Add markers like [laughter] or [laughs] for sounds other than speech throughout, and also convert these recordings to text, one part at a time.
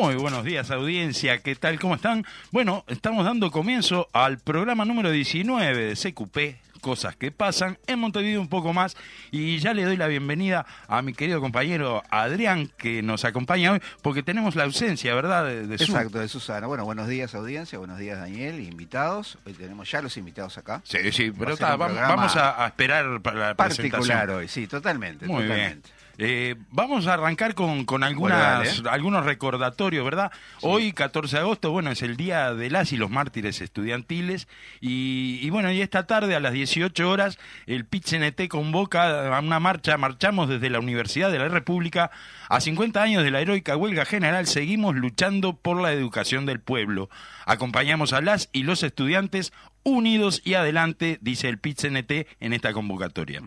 Muy buenos días, audiencia. ¿Qué tal? ¿Cómo están? Bueno, estamos dando comienzo al programa número 19 de CQP, Cosas que pasan. En Montevideo un poco más. Y ya le doy la bienvenida a mi querido compañero Adrián, que nos acompaña hoy, porque tenemos la ausencia, ¿verdad? De, de Su. Exacto, de Susana. Bueno, buenos días audiencia, buenos días Daniel, invitados. Hoy tenemos ya los invitados acá. Sí, sí, pero Va a ser ta, un vamos, a, a esperar para la Particular presentación. hoy, sí, totalmente. Muy bien. Eh, vamos a arrancar con, con algunas, Bueno, dale. algunos recordatorios, ¿verdad? Hoy, 14 de agosto, bueno, es el Día de las y los Mártires Estudiantiles. Y, y bueno, y esta tarde a las 18 horas, el PIT-CNT convoca a una marcha. Marchamos desde la Universidad de la República. A 50 años de la heroica huelga general, seguimos luchando por la educación del pueblo. Acompañamos a las y los estudiantes unidos y adelante, dice el PIT-CNT en esta convocatoria.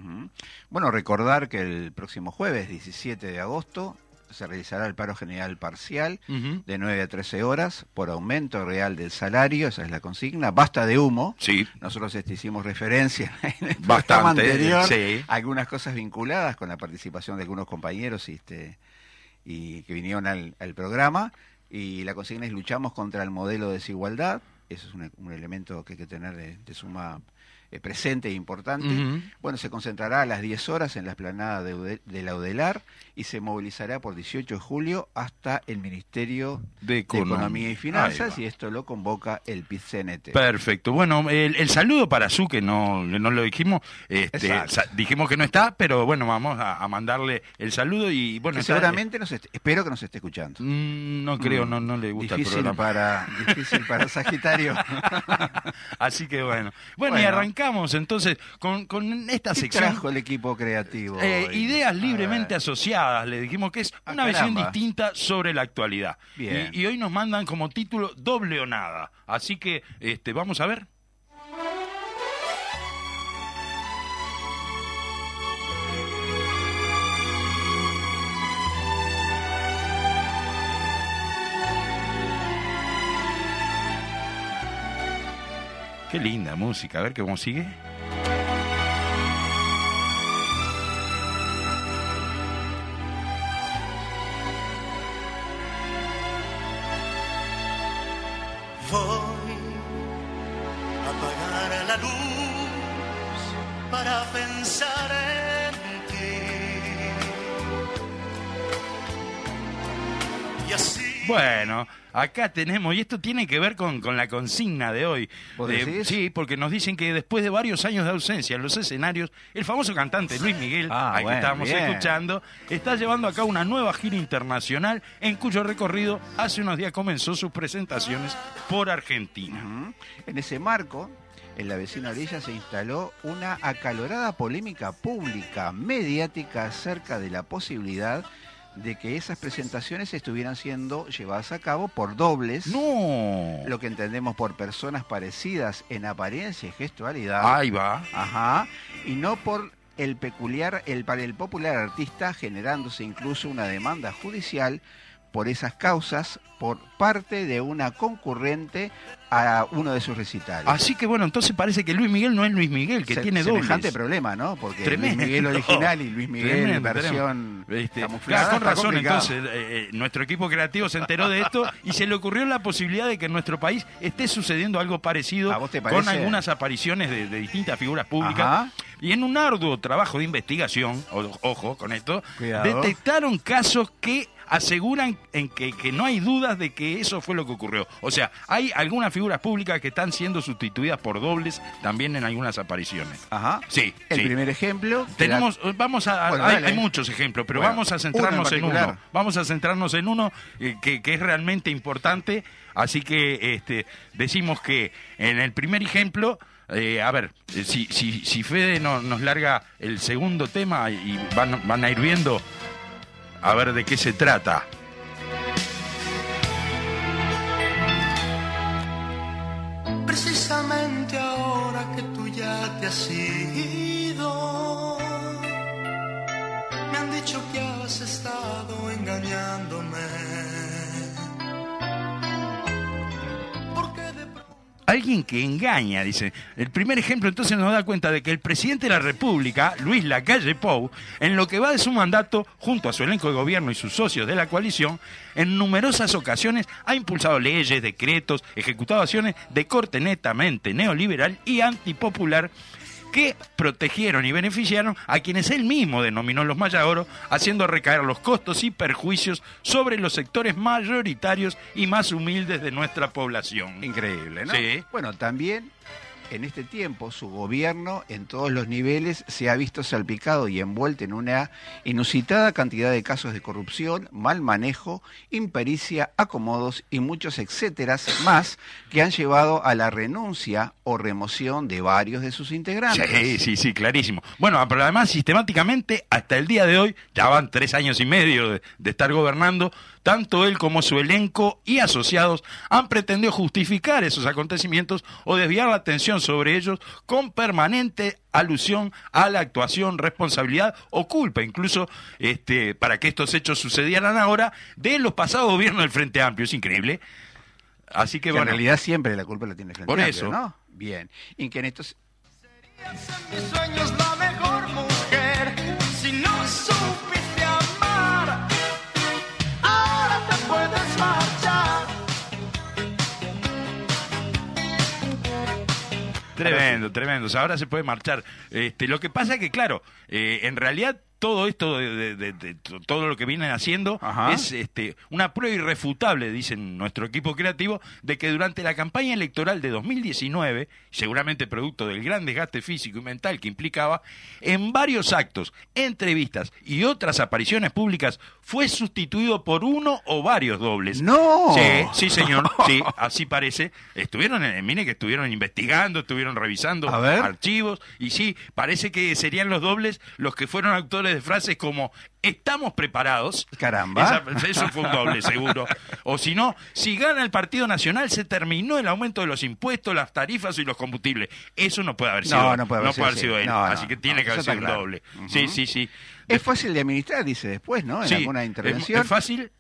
Bueno, recordar que el próximo jueves, 17 de agosto, se realizará el paro general parcial de 9 a 13 horas por aumento real del salario, esa es la consigna. Basta de humo. Sí. Nosotros este, hicimos referencia [laughs] en el Bastante, anterior sí. algunas cosas vinculadas con la participación de algunos compañeros este, y que vinieron al, al programa. Y la consigna es luchamos contra el modelo de desigualdad. Eso es un, un elemento que hay que tener de, de suma eh, presente e importante. Bueno, se concentrará a las 10 horas en la esplanada de, de la UDELAR y se movilizará por 18 de julio hasta el Ministerio De de Economía. Y Finanzas y esto lo convoca el PIT-CNT. Perfecto. Bueno, el, el saludo para Su, que no, no lo dijimos. Este, dijimos que no está, pero bueno, vamos a, a mandarle el saludo y bueno. Que seguramente nos espero que nos esté escuchando. Mm, no creo, no, no le gusta difícil el programa. para difícil para Sagitario. [laughs] Así que bueno. bueno. y arrancamos entonces con, con esta ¿Qué sección. trajo el equipo creativo? Eh, ideas libremente ver. Le dijimos que es Ah, una visión caramba. distinta sobre la actualidad. Bien. Y, y hoy nos mandan como título doble o nada. Así que este, vamos a ver. Qué linda música, a ver cómo sigue. La luz para pensar en ti. Y así. Bueno, acá tenemos, y esto tiene que ver con, con la consigna de hoy. ¿Vos De- decís? sí, porque nos dicen que después de varios años de ausencia en los escenarios, el famoso cantante Luis Miguel, Ah, al que estábamos bien. escuchando, está llevando a cabo una nueva gira internacional en cuyo recorrido hace unos días comenzó sus presentaciones por Argentina. En ese marco, en la vecina orilla se instaló una acalorada polémica pública, mediática, acerca de la posibilidad de que esas presentaciones estuvieran siendo llevadas a cabo por dobles, No. lo que entendemos por personas parecidas en apariencia y gestualidad, Ahí va. ajá, y no por el peculiar, el para el popular artista, generándose incluso una demanda judicial por esas causas por parte de una concurrente a uno de sus recitales. Así que bueno, entonces parece que Luis Miguel no es Luis Miguel, que Se- tiene semejante dobles. problema, ¿no? Porque Tremendo. Luis Miguel original y Luis Miguel Tremendo, versión Este, camuflada. claro, con razón, complicado. entonces, eh, eh, nuestro equipo creativo se enteró de esto y se le ocurrió la posibilidad de que en nuestro país esté sucediendo algo parecido ¿A vos te con algunas apariciones de, de distintas figuras públicas. Ajá. Y en un arduo trabajo de investigación, ojo con esto, Cuidado. detectaron casos que aseguran en que, que no hay dudas de que eso fue lo que ocurrió. O sea, hay algunas figuras públicas que están siendo sustituidas por dobles también en algunas apariciones. Ajá. Sí, El sí. primer ejemplo. Tenemos, vamos a, Bueno, hay, muchos ejemplos, pero Bueno, vamos a uno centrarnos en en uno. Vamos a centrarnos en uno eh, que, que es realmente importante. Así que este, decimos que en el primer ejemplo, eh, a ver, eh, si, si, si Fede no- nos larga el segundo tema y van, van a ir viendo a ver de qué se trata. Precisamente ahora que tú ya te has ido, me han dicho que has estado Alguien que engaña, dice. El primer ejemplo entonces nos da cuenta de que el presidente de la República, Luis Lacalle Pou, en lo que va de su mandato, junto a su elenco de gobierno y sus socios de la coalición, en numerosas ocasiones ha impulsado leyes, decretos, ejecutado acciones de corte netamente neoliberal y antipopular que protegieron y beneficiaron a quienes él mismo denominó los Mayaoro, haciendo recaer los costos y perjuicios sobre los sectores mayoritarios y más humildes de nuestra población. Increíble, ¿no? Sí. Bueno, también en este tiempo su gobierno en todos los niveles se ha visto salpicado y envuelto en una inusitada cantidad de casos de corrupción, mal manejo, impericia, acomodos y muchos etcétera más que han llevado a la renuncia o remoción de varios de sus integrantes. Sí, sí, sí, clarísimo. Bueno, pero además sistemáticamente, hasta el día de hoy, ya van tres años y medio de, de estar gobernando, tanto él como su elenco y asociados han pretendido justificar esos acontecimientos o desviar la atención sobre ellos con permanente alusión a la actuación, responsabilidad o culpa, incluso este, para que estos hechos sucedieran ahora, de los pasados gobiernos del Frente Amplio. Es increíble. Así que Que bueno. en realidad siempre la culpa la tiene el Frente Por Amplio, eso. ¿no? Bien. Y que en estos en mis sueños la mejor mujer, si no supiste Tremendo, tremendo. O sea, ahora se puede marchar. Este, lo que pasa es que, claro, eh, en realidad todo esto de, de- de- de to- todo lo que vienen haciendo Ajá. es este, una prueba irrefutable, dicen nuestro equipo creativo, de que durante la campaña electoral de 2019, seguramente producto del gran desgaste físico y mental que implicaba, en varios actos, entrevistas y otras apariciones públicas fue sustituido por uno o varios dobles. ¡No! Sí, sí, señor. Sí, así parece. Estuvieron, en, mire que estuvieron investigando, estuvieron revisando archivos y sí, parece que serían los dobles los que fueron de frases como estamos preparados. Caramba. Esa- eso fue un doble, seguro. O si no, si gana el Partido Nacional, se terminó el aumento de los impuestos, las tarifas y los combustibles. Eso no puede haber No, sido, no puede haber sido así. sido él. No, no, así que tiene no, que haber sido un claro. doble. Sí, sí, sí. Es fácil de administrar, dice después, ¿no? En Sí, alguna es- intervención. es fácil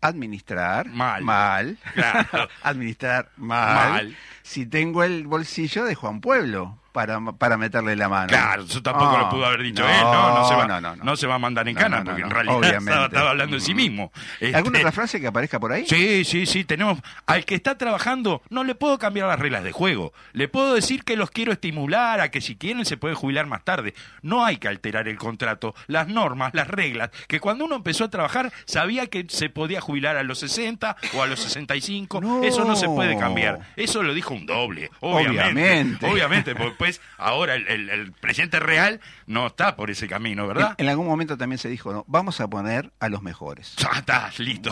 Administrar. Mal. Mal. Claro. [laughs] Administrar mal. Mal. Si tengo el bolsillo de Juan Pueblo para, para meterle la mano. Claro, eso tampoco Ah, lo pudo haber dicho no, él, ¿no? No se va, no, no, no. se va a mandar en cana, porque en realidad [laughs] estaba, estaba hablando de sí Mm. mismo. ¿Alguna Este, otra frase que aparezca por ahí? Sí, sí, sí, tenemos. Al que está trabajando, no le puedo cambiar las reglas de juego. Le puedo decir que los quiero estimular, a que si quieren se pueden jubilar más tarde. No hay que alterar el contrato, las normas, las reglas, que cuando uno empezó a trabajar sabía que se podía jubilar a los 60 o a los 65. No. Eso no se puede cambiar. Eso lo dijo un doble, obviamente. Obviamente. Obviamente, porque pues ahora el, el- el presidente real no está por ese camino, ¿verdad? en algún momento también se dijo, no, vamos a poner a los mejores. [laughs] Ya está, listo.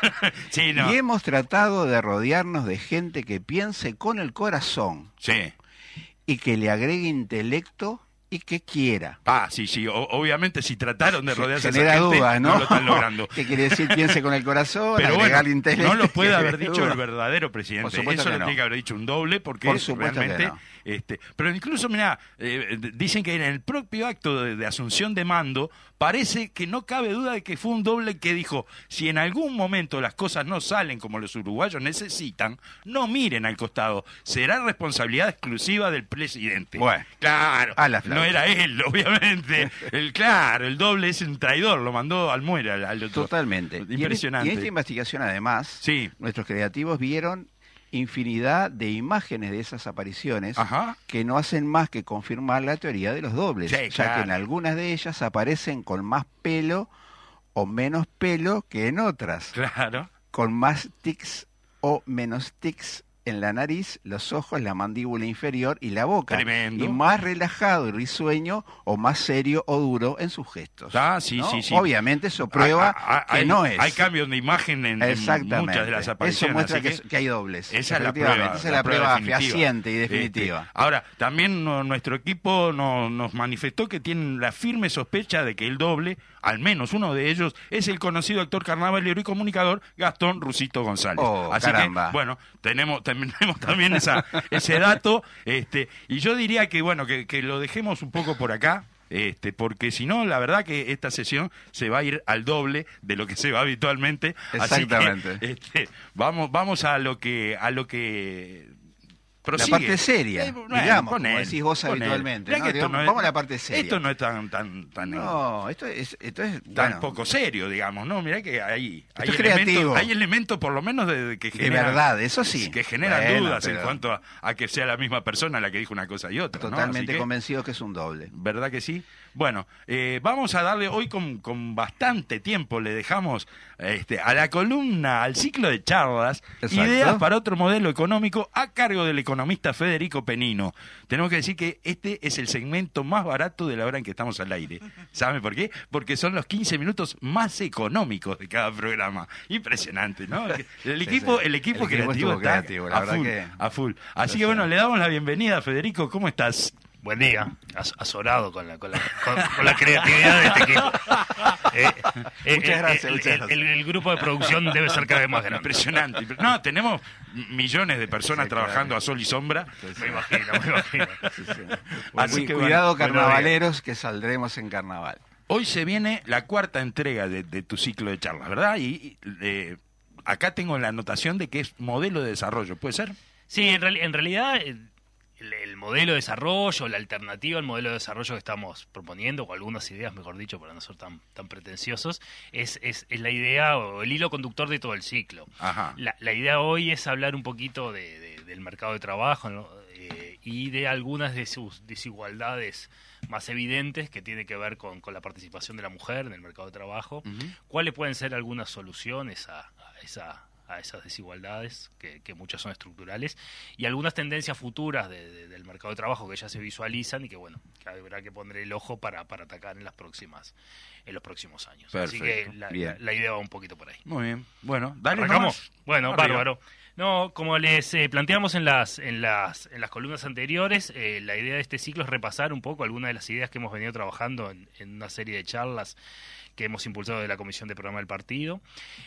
[laughs] sí, no. Y hemos tratado de rodearnos de gente que piense con el corazón Sí. y que le agregue intelecto y que quiera. Ah, sí, sí. o- obviamente, si trataron de rodearse de esa Genera gente, dudas, ¿no? lo están logrando. [laughs] ¿Qué quiere decir piense con el corazón, Pero bueno, intelecto? no lo [laughs] puede haber genera dicho el verdadero presidente. Eso lo no. tiene que haber dicho un doble porque Por realmente... no. Este, pero incluso, mira, dicen que en el propio acto de, de asunción de mando parece que no cabe duda de que fue un doble que dijo, si en algún momento las cosas no salen como los uruguayos necesitan, no miren al costado, será responsabilidad exclusiva del presidente. Bueno. claro, A la. No era él, [laughs] obviamente. El claro, el doble es un traidor, lo mandó al muere al, otro. Totalmente. Y en- Impresionante. Y en, esta investigación, además, Sí. nuestros creativos vieron infinidad de imágenes de esas apariciones Ajá. que no hacen más que confirmar la teoría de los dobles, Sí, ya claro. que en algunas de ellas aparecen con más pelo o menos pelo que en otras, Claro. con más tics o menos tics en la nariz, los ojos, la mandíbula inferior y la boca. Tremendo. Y más relajado y risueño o más serio o duro en sus gestos. Ah, sí, ¿no? sí, sí. Obviamente eso prueba Ah, ah, que hay, no es. Hay cambios de imagen en, muchas de las apariciones. Eso muestra que, que hay dobles. Esa es la prueba. Esa es la, prueba, definitiva. fehaciente y Este, definitiva. ahora, también no- nuestro equipo no- nos manifestó que tienen la firme sospecha de que el doble, al menos uno de ellos, es el conocido actor carnavalero y comunicador Gastón Rusito González. Oh, Así caramba. que, bueno, tenemos, tenemos también esa, ese dato. Este, y yo diría que, bueno, que, que lo dejemos un poco por acá. Este, porque si no, la verdad que esta sesión se va a ir al doble de lo que se va habitualmente. Así que, Exactamente. este, vamos, vamos a lo que, a lo que prosigue. parte seria, Eh, digamos, como decís vos habitualmente, ¿no? es- vamos a la parte seria. Esto no es tan, tan, tan, No, esto es, esto es tan bueno, poco serio, digamos, ¿no? Mirá que hay, hay, elementos, hay elementos por lo menos de, de que de generan, verdad, eso sí. que generan Bueno, dudas en cuanto a, a que sea la misma persona la que dijo una cosa y otra. ¿no? Totalmente que- convencido que es un doble. ¿Verdad que sí? Bueno, eh, vamos a darle hoy con, con bastante tiempo, le dejamos este, a la columna, al ciclo de charlas, Exacto. ideas para otro modelo económico a cargo del economista Federico Penino. Tenemos que decir que este es el segmento más barato de la hora en que estamos al aire. ¿Saben por qué? Porque son los 15 minutos más económicos de cada programa. Impresionante, ¿no? El equipo, el equipo El equipo creativo está creativo, a full, que- a full. Así que bueno, le damos la bienvenida, Federico. ¿Cómo estás? Buen día, azorado con la, con la, con, con la creatividad de este equipo. Eh, eh, Muchas eh, gracias, el, muchas el- gracias. el- el grupo de producción debe ser cada vez más grande. Impresionante. No, tenemos millones de personas Sí, claro. trabajando a sol y sombra. Me imagino, me imagino. [laughs] Sí, sí. Así que cuidado, bueno, carnavaleros, que saldremos en carnaval. Hoy se viene la cuarta entrega de, de tu ciclo de charlas, ¿verdad? Y, eh, acá tengo la anotación de que es modelo de desarrollo, ¿puede ser? Sí, en, reali- en realidad el, el modelo de desarrollo, la alternativa al modelo de desarrollo que estamos proponiendo, o algunas ideas, mejor dicho, para no ser tan, tan pretenciosos, es, es, es la idea o el hilo conductor de todo el ciclo. Ajá. La, la idea hoy es hablar un poquito de, de- del mercado de trabajo ¿no? Eh, y de algunas de sus desigualdades más evidentes que tiene que ver con, con la participación de la mujer en el mercado de trabajo. ¿Cuáles pueden ser algunas soluciones a, a esa a esas desigualdades, que, que muchas son estructurales, y algunas tendencias futuras de- de- del mercado de trabajo que ya se visualizan y que bueno, que habrá que poner el ojo para, para atacar en las próximas, en los próximos años. Así que la, idea va un poquito por ahí. Muy bien. Bueno, dale ¿Arrancamos? Bueno, Arriba. bárbaro. No, como les eh, planteamos en las, en las, en las columnas anteriores, eh, la idea de este ciclo es repasar un poco algunas de las ideas que hemos venido trabajando en, en una serie de charlas que hemos impulsado de la Comisión de Programa del Partido.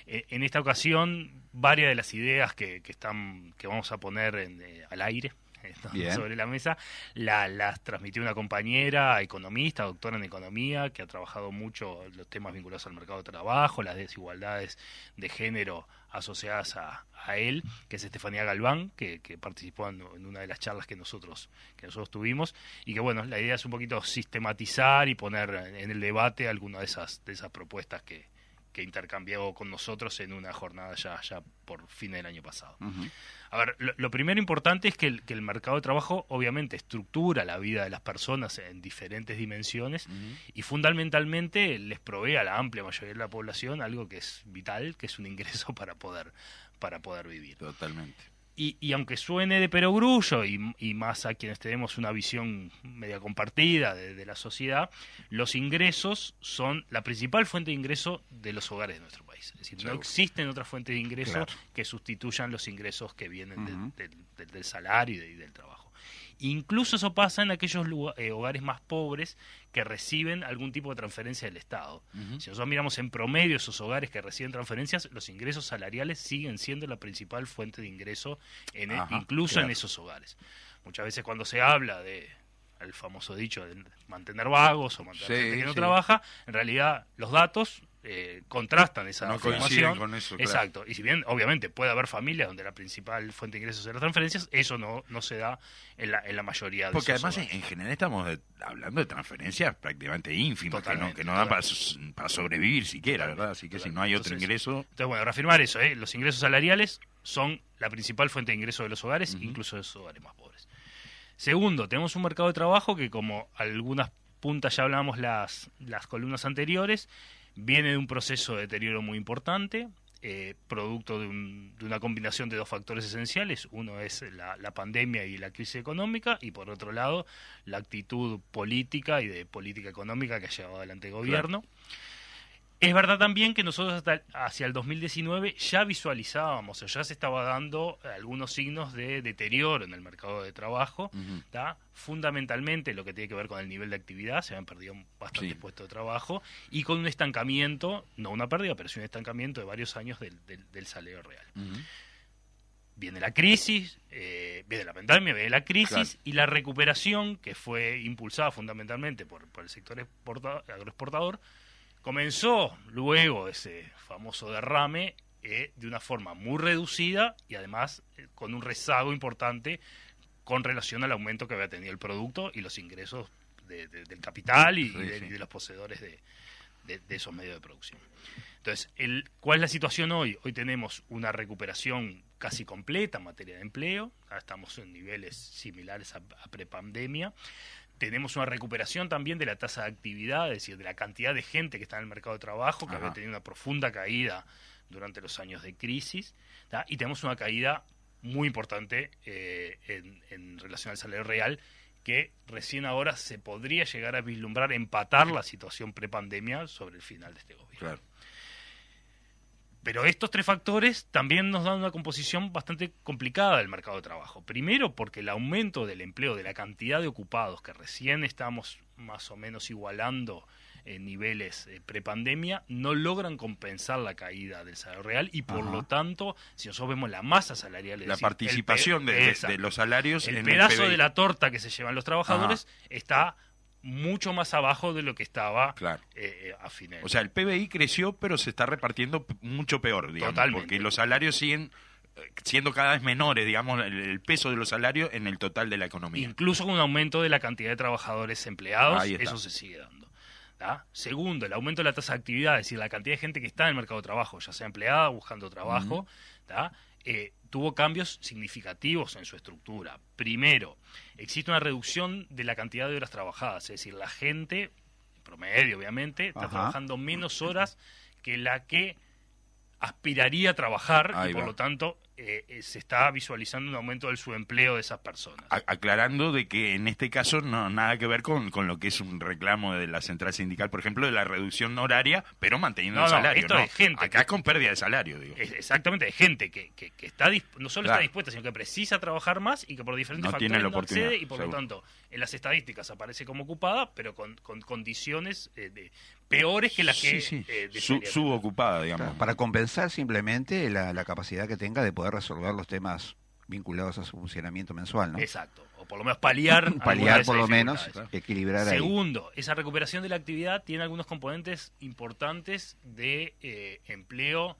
Eh, en esta ocasión, varias de las ideas que, que están, que vamos a poner en, eh, al aire eh, [laughs] Bien. sobre la mesa, la- las transmitió una compañera economista, doctora en economía, que ha trabajado mucho los temas vinculados al mercado de trabajo, las desigualdades de género asociadas a, a él, que es Estefanía Galván, que, que participó en, en una de las charlas que nosotros, que nosotros tuvimos, y que bueno, la idea es un poquito sistematizar y poner en el debate alguna de esas, de esas propuestas que, que intercambió con nosotros en una jornada ya, ya por fin del año pasado. Ujú. A ver, lo, lo primero importante es que el, que el mercado de trabajo obviamente estructura la vida de las personas en diferentes dimensiones y fundamentalmente les provee a la amplia mayoría de la población algo que es vital, que es un ingreso [laughs] para poder, para poder vivir. Totalmente. Y, y aunque suene de perogrullo y, y más a quienes tenemos una visión media compartida de, de la sociedad, los ingresos son la principal fuente de ingreso de los hogares de nuestro país. Es decir, no existen otras fuentes de ingreso Claro. que sustituyan los ingresos que vienen del- del, del- del salario y del trabajo. Incluso eso pasa en aquellos lugar- eh, hogares más pobres que reciben algún tipo de transferencia del Estado. Si nosotros miramos en promedio esos hogares que reciben transferencias, los ingresos salariales siguen siendo la principal fuente de ingreso, en e- Ajá, incluso claro. en esos hogares. Muchas veces cuando se habla de el famoso dicho de mantener vagos o mantener Sí, gente que no sí. trabaja, en realidad los datos eh, contrastan esa No afirmación. con eso, claro. Exacto. Y si bien, obviamente, puede haber familias donde la principal fuente de ingresos es las transferencias, eso no, no se da en la, en la mayoría de Porque además en, hogares. en general estamos de- hablando de transferencias prácticamente ínfimas, que no, que no dan para, sobrevivir siquiera, ¿verdad? Así que si no hay otro Entonces, ingreso... Entonces, bueno, reafirmar eso, ¿eh? los ingresos salariales son la principal fuente de ingreso de los hogares, incluso de esos hogares más pobres. Segundo, tenemos un mercado de trabajo que, como algunas puntas ya hablamos las, las columnas anteriores, viene de un proceso de deterioro muy importante, eh, producto de, un- de una combinación de dos factores esenciales. Uno es la, la pandemia y la crisis económica y por otro lado la actitud política y de política económica que ha llevado adelante el gobierno. Es verdad también que nosotros hasta hacia el 2019 ya visualizábamos o ya se estaba dando algunos signos de deterioro en el mercado de trabajo, fundamentalmente lo que tiene que ver con el nivel de actividad, se habían perdido bastantes Sí. puestos de trabajo y con un estancamiento, no una pérdida, pero sí un estancamiento de varios años del, del- del salario real. Viene la crisis, eh, viene la pandemia, viene la crisis Claro. y la recuperación que fue impulsada fundamentalmente por, por el sector exporta- agroexportador, comenzó luego ese famoso derrame eh, de una forma muy reducida y además eh, con un rezago importante con relación al aumento que había tenido el producto y los ingresos de- de- del capital y, Sí, y de, sí. y de los poseedores de, esos medios de producción. Entonces, el, ¿cuál es la situación hoy? Hoy tenemos una recuperación casi completa en materia de empleo, estamos en niveles similares a, a prepandemia. Tenemos una recuperación también de la tasa de actividad, es decir, de la cantidad de gente que está en el mercado de trabajo, que Ajá. había tenido una profunda caída durante los años de crisis, ¿tá? y tenemos una caída muy importante eh, en, en relación al salario real, que recién ahora se podría llegar a vislumbrar, empatar la situación prepandemia sobre el final de este gobierno. Claro. Pero estos tres factores también nos dan una composición bastante complicada del mercado de trabajo. Primero, porque el aumento del empleo, de la cantidad de ocupados que recién estamos más o menos igualando en niveles eh, prepandemia, no logran compensar la caída del salario real y por Ajá. lo tanto, si nosotros vemos la masa salarial, es La decir, participación de, de- los salarios el en pedazo el de la torta que se llevan los trabajadores está mucho más abajo de lo que estaba Claro. eh, eh, a fines. O sea, el PBI creció, pero se está repartiendo mucho peor, digamos, Totalmente. porque los salarios siguen eh, siendo cada vez menores, digamos, el, el peso de los salarios en el total de la economía. Incluso con un aumento de la cantidad de trabajadores empleados, eso se sigue dando. ¿tá? Segundo, el aumento de la tasa de actividad, es decir, la cantidad de gente que está en el mercado de trabajo, ya sea empleada, buscando trabajo, ¿tá? Eh, tuvo cambios significativos en su estructura. Primero, existe una reducción de la cantidad de horas trabajadas, es decir, la gente, en promedio obviamente, está Ajá. trabajando menos horas que la que aspiraría a trabajar Ahí y por va. lo tanto eh, eh, se está visualizando un aumento del subempleo de esas personas. A- aclarando de que en este caso no nada que ver con, con lo que es un reclamo de la central sindical, por ejemplo, de la reducción horaria, pero manteniendo No, el no, salario. esto ¿no? es gente Acá que- es con pérdida de salario, digo. Es- Exactamente, hay gente que, que, que está no solo Claro. está dispuesta, sino que precisa trabajar más y que por diferentes No tiene factores la no oportunidad, accede y por seguro. lo tanto en las estadísticas aparece como ocupada, pero con, con condiciones eh, de- peores que las que Sí, sí. eh, subocupada, digamos. Claro, para compensar simplemente la, la capacidad que tenga de poder resolver los temas vinculados a su funcionamiento mensual. Exacto, o por lo menos paliar. [clears throat] Paliar por lo menos, dificultades. equilibrar ahí. Segundo, esa recuperación de la actividad tiene algunos componentes importantes de eh, empleo.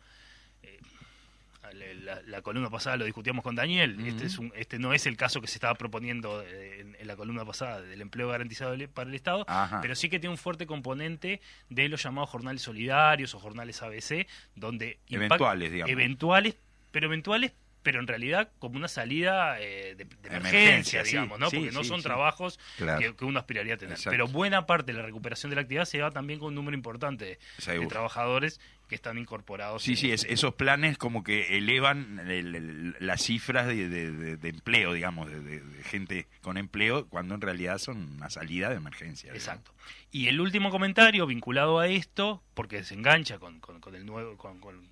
La, columna pasada lo discutíamos con Daniel. este, es un- este no es el caso que se estaba proponiendo eh, en, en la columna pasada del empleo garantizado para el Estado, Ajá. pero sí que tiene un fuerte componente de los llamados jornales solidarios o jornales ABC, donde Eventuales, digamos. eventuales, pero eventuales, pero en realidad como una salida eh, de, de emergencia, Emergencia, sí, digamos, ¿no? sí, Porque no son sí. trabajos Claro. que, que uno aspiraría a tener. Exacto. Pero buena parte de la recuperación de la actividad se da también con un número importante de trabajadores que están incorporados. Sí, en- sí, es- esos planes como que elevan el- el- las cifras de, de- de- de empleo, digamos, de, gente con empleo, cuando en realidad son una salida de emergencia. Exacto. Y el último comentario vinculado a esto, porque se engancha con, con- con el nuevo, con- con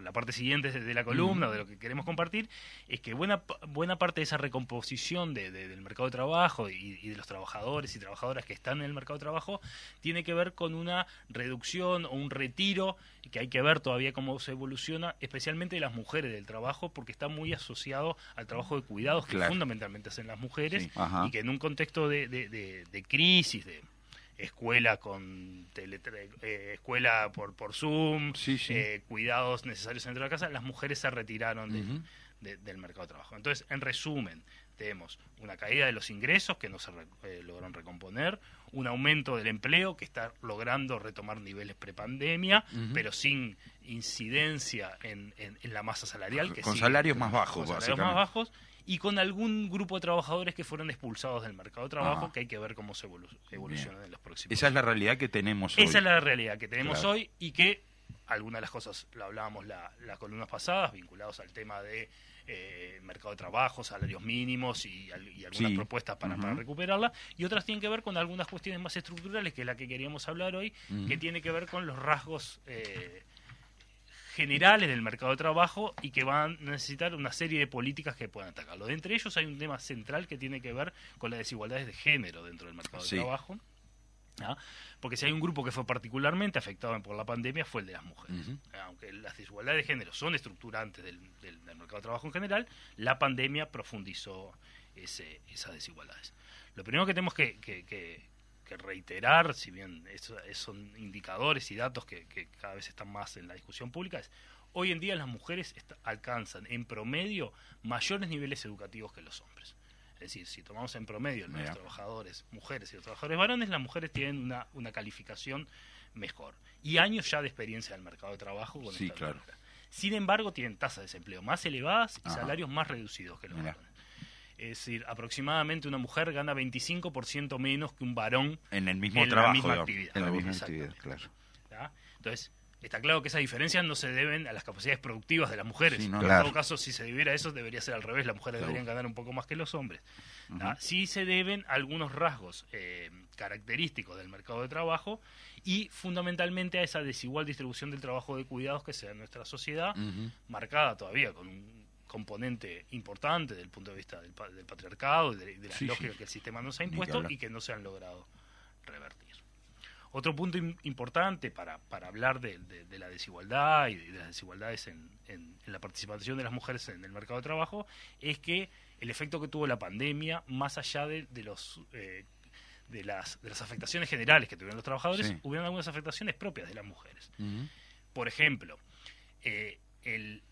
la parte siguiente de la columna, de lo que queremos compartir, es que buena, buena parte de esa recomposición de- de- del mercado de trabajo y, y de los trabajadores y trabajadoras que están en el mercado de trabajo tiene que ver con una reducción o un retiro que hay que ver todavía cómo se evoluciona, especialmente de las mujeres del trabajo, porque está muy asociado al trabajo de cuidados que Claro. fundamentalmente hacen las mujeres Sí. Y que en un contexto de, de- crisis, de escuela con eh, escuela por, por Zoom, Sí, sí. eh, cuidados necesarios dentro de la casa, las mujeres se retiraron de- del mercado de trabajo. Entonces, en resumen, tenemos una caída de los ingresos que no se re- eh, lograron recomponer, un aumento del empleo que está logrando retomar niveles prepandemia, Ujú. pero sin incidencia en, en- en la masa salarial. Que Con sigue- salarios más bajos, con salarios más bajos y con algún grupo de trabajadores que fueron expulsados del mercado de trabajo, Ah. que hay que ver cómo se evolu- evoluciona en los próximos Esa es la realidad que tenemos hoy. esa es la realidad que tenemos Claro. hoy y que algunas de las cosas lo hablábamos la- las columnas pasadas, vinculados al tema de eh, mercado de trabajo, salarios mínimos y, al- y algunas Sí. propuestas para, para recuperarla, y otras tienen que ver con algunas cuestiones más estructurales, que es la que queríamos hablar hoy, que tiene que ver con los rasgos eh, generales del mercado de trabajo y que van a necesitar una serie de políticas que puedan atacarlo. De entre ellos hay un tema central que tiene que ver con las desigualdades de género dentro del mercado Sí. de trabajo. ¿ah? Porque si hay un grupo que fue particularmente afectado por la pandemia fue el de las mujeres. Ujú. Aunque las desigualdades de género son estructurantes del, del- del mercado de trabajo en general, la pandemia profundizó ese- esas desigualdades. Lo primero que tenemos que, que- que- que reiterar, si bien eso- son indicadores y datos que, que cada vez están más en la discusión pública, es hoy en día las mujeres alcanzan en promedio mayores niveles educativos que los hombres. Es decir, si tomamos en promedio los Mira. trabajadores mujeres y los trabajadores varones, las mujeres tienen una, una calificación mejor. Y años ya de experiencia en el mercado de trabajo con Sí, esta claro. Sin embargo, tienen tasas de desempleo más elevadas y Ajá. salarios más reducidos que los Mira. varones. Es decir, aproximadamente una mujer gana 25% menos que un varón En el mismo en la trabajo. misma actividad. En la misma actividad, claro. ¿tá? Entonces, está claro que esas diferencias no se deben a las capacidades productivas de las mujeres. Sí, no, en todo caso, si se debiera a eso, debería ser al revés. Las mujeres deberían ganar un poco más que los hombres. ¿tá? Sí se deben a algunos rasgos eh, característicos del mercado de trabajo y fundamentalmente a esa desigual distribución del trabajo de cuidados que se da en nuestra sociedad, marcada todavía con un componente importante desde el punto de vista del, pa- del patriarcado y de, de las Sí, lógicas sí. que el sistema nos ha impuesto y que no se han logrado revertir. Otro punto im- importante para, para hablar de, de- de la desigualdad y de las desigualdades en, en- en la participación de las mujeres en el mercado de trabajo es que el efecto que tuvo la pandemia, más allá de, de los eh, de las, de las afectaciones generales que tuvieron los trabajadores, Sí. hubieron algunas afectaciones propias de las mujeres. Por ejemplo, eh, el,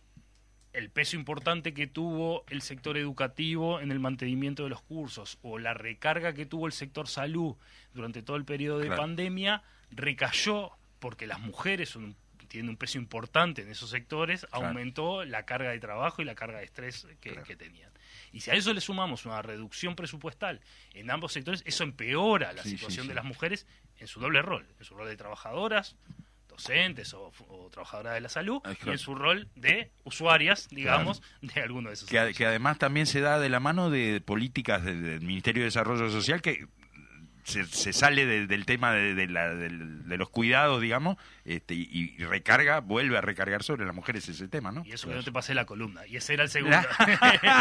el peso importante que tuvo el sector educativo en el mantenimiento de los cursos o la recarga que tuvo el sector salud durante todo el periodo de Claro. pandemia recayó porque las mujeres son tienen un peso importante en esos sectores, Claro. aumentó la carga de trabajo y la carga de estrés que, Claro. que tenían. Y si a eso le sumamos una reducción presupuestal en ambos sectores, eso empeora la Sí, sí, situación sí. de las mujeres en su doble rol, en su rol de trabajadoras, docentes o, o trabajadoras de la salud, y en su rol de usuarias, digamos, de alguno de esos Que, que además también se da de la mano de políticas de- del Ministerio de Desarrollo Social que se, se sale de- del tema de, de la- del- de los cuidados, digamos, este, y, y recarga, vuelve a recargar sobre las mujeres ese tema, ¿no? Y eso que no te pasé la columna. Y ese era el segundo. [laughs]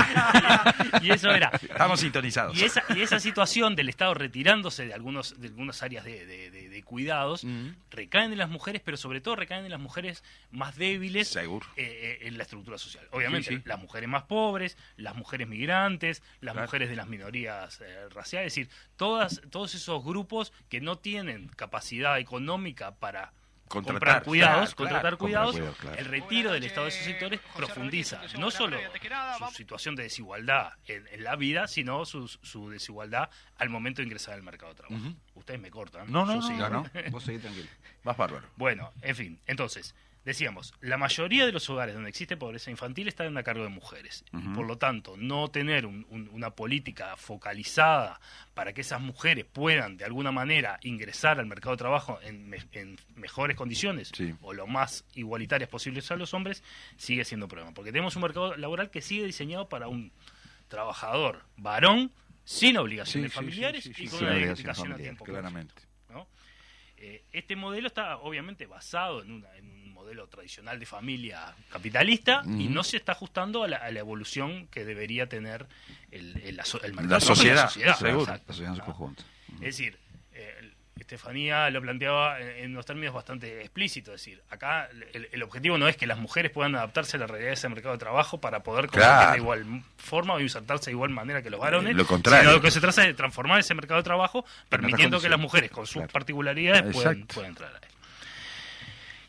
[laughs] y eso era. Estamos sintonizados. Y esa, y esa situación del Estado retirándose de algunos de algunas áreas de, de- de- de cuidados Ujú. recaen en las mujeres, pero sobre todo recaen en las mujeres más débiles eh, eh, en la estructura social. Obviamente, Sí, sí. las mujeres más pobres, las mujeres migrantes, las Claro. mujeres de las minorías eh, raciales, es decir, todas, todos esos grupos que no tienen capacidad económica para Contratar, comprar cuidados, claro, contratar claro, cuidados, comprar cuidados, claro. el retiro del Estado de esos sectores profundiza no solo su situación de desigualdad en, en la vida, sino su, su desigualdad al momento de ingresar al mercado de trabajo. Ustedes me cortan. No, no, no, sigo. ¿no? [laughs] Vos seguís tranquilo. Vas bárbaro. Bueno, en fin, entonces, decíamos, la mayoría de los hogares donde existe pobreza infantil están a cargo de mujeres. Ujú. por lo tanto, no tener un- un- una política focalizada para que esas mujeres puedan de alguna manera ingresar al mercado de trabajo en, me- en mejores condiciones Sí. o lo más igualitarias posibles a los hombres, sigue siendo un problema. Porque tenemos un mercado laboral que sigue diseñado para un trabajador varón sin obligaciones Sí, familiares sí, y con una dedicación a tiempo Claramente. ¿no? Eh, este modelo está obviamente basado en, una- en modelo tradicional de familia capitalista y no se está ajustando a la, a la evolución que debería tener el, mercado La sociedad, seguro. La sociedad en su Ah, conjunto. Es decir, eh, Estefanía lo planteaba en, unos términos bastante explícitos, es decir, acá el, el objetivo no es que las mujeres puedan adaptarse a la realidad de ese mercado de trabajo para poder Claro. de igual forma o insertarse de igual manera que los varones, Lo contrario. sino lo que se trata es de transformar ese mercado de trabajo permitiendo que las mujeres con sus Claro. particularidades puedan, puedan entrar ahí.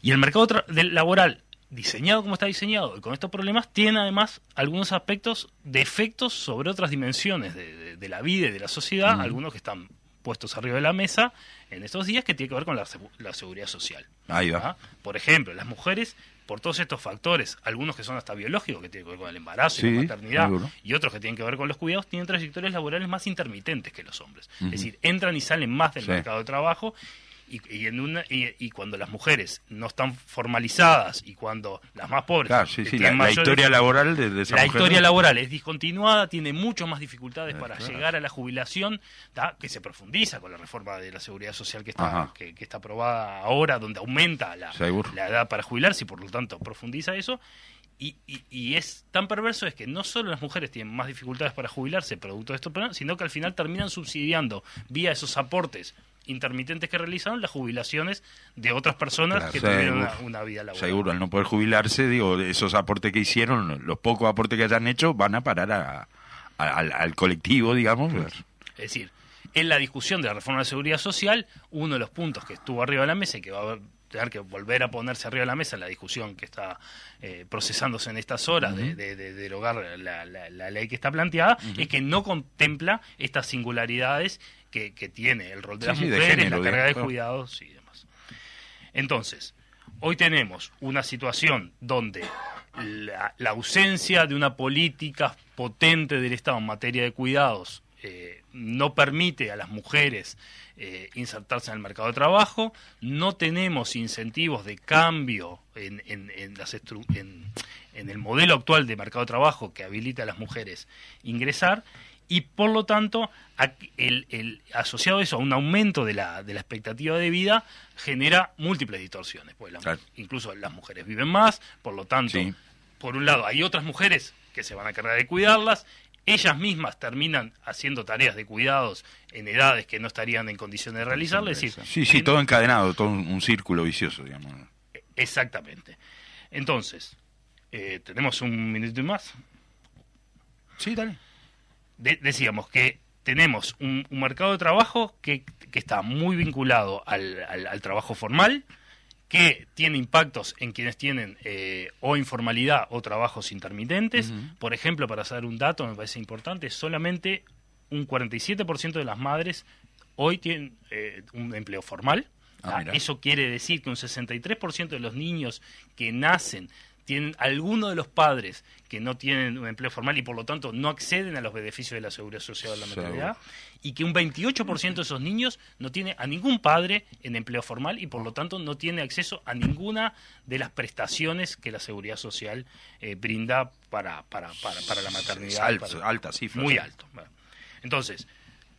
Y el mercado del laboral, diseñado como está diseñado y con estos problemas, tiene además algunos aspectos de efectos sobre otras dimensiones de, de- de la vida y de la sociedad, algunos que están puestos arriba de la mesa en estos días que tiene que ver con la, segu- la seguridad social. Ahí va. ¿ah? Por ejemplo, las mujeres por todos estos factores, algunos que son hasta biológicos, que tienen que ver con el embarazo y la maternidad, seguro. y otros que tienen que ver con los cuidados, tienen trayectorias laborales más intermitentes que los hombres. Es decir, entran y salen más del Sí. mercado de trabajo y, y en una, y, y cuando las mujeres no están formalizadas y cuando las más pobres Claro, sí, la, historia laboral de, de esa la mujer, historia ¿no? laboral es discontinuada, tiene mucho más dificultades Eh, para claro. llegar a la jubilación, ¿tá? que se profundiza con la reforma de la seguridad social que está, que, que está aprobada ahora, donde aumenta la, la edad para jubilarse y por lo tanto profundiza eso. Y, y- y es tan perverso es que no solo las mujeres tienen más dificultades para jubilarse producto de esto, pero- sino que al final terminan subsidiando vía esos aportes intermitentes que realizaron las jubilaciones de otras personas Claro, que tuvieron una, una vida laboral. Seguro, al no poder jubilarse, digo, esos aportes que hicieron, los pocos aportes que hayan hecho, van a parar a- a- al, al colectivo, digamos. pues. Es decir, en la discusión de la reforma de seguridad social, uno de los puntos que estuvo arriba de la mesa y que va a haber- tener que volver a ponerse arriba de la mesa la discusión que está eh, procesándose en estas horas de, de- de derogar la, la- la ley que está planteada, es que no contempla estas singularidades que, que tiene el rol de Sí, las sí, de mujeres, género, la carga de cuidados y demás. Entonces, hoy tenemos una situación donde la, la ausencia de una política potente del Estado en materia de cuidados eh, no permite a las mujeres eh, insertarse en el mercado de trabajo, no tenemos incentivos de cambio en, en- en las el modelo actual de mercado de trabajo que habilita a las mujeres ingresar y por lo tanto el, el- asociado a eso a un aumento de la, de la expectativa de vida genera múltiples distorsiones. Pues la- Claro. Incluso las mujeres viven más, por lo tanto, Sí. por un lado hay otras mujeres que se van a cargar de cuidarlas, ellas mismas terminan haciendo tareas de cuidados en edades que no estarían en condiciones de realizarlas. Es decir, Sí, sí, en- todo encadenado, todo un, un círculo vicioso, digamos. Exactamente. Entonces, eh, tenemos un minuto y más. Sí, dale. De- decíamos que tenemos un, un mercado de trabajo que, que está muy vinculado al, al- al trabajo formal, que tiene impactos en quienes tienen eh, o informalidad o trabajos intermitentes. Por ejemplo, para saber un dato, me parece importante, solamente un 47% de las madres hoy tienen eh, un empleo formal. Ah, Ah. Eso quiere decir que un 63% de los niños que nacen tienen alguno de los padres que no tienen un empleo formal y por lo tanto no acceden a los beneficios de la seguridad social de la maternidad y que un 28% de esos niños no tiene a ningún padre en empleo formal y por lo tanto no tiene acceso a ninguna de las prestaciones que la seguridad social eh, brinda para, para, para, para la maternidad. Alta- para- alta cifra, Muy alto. Bueno, Entonces,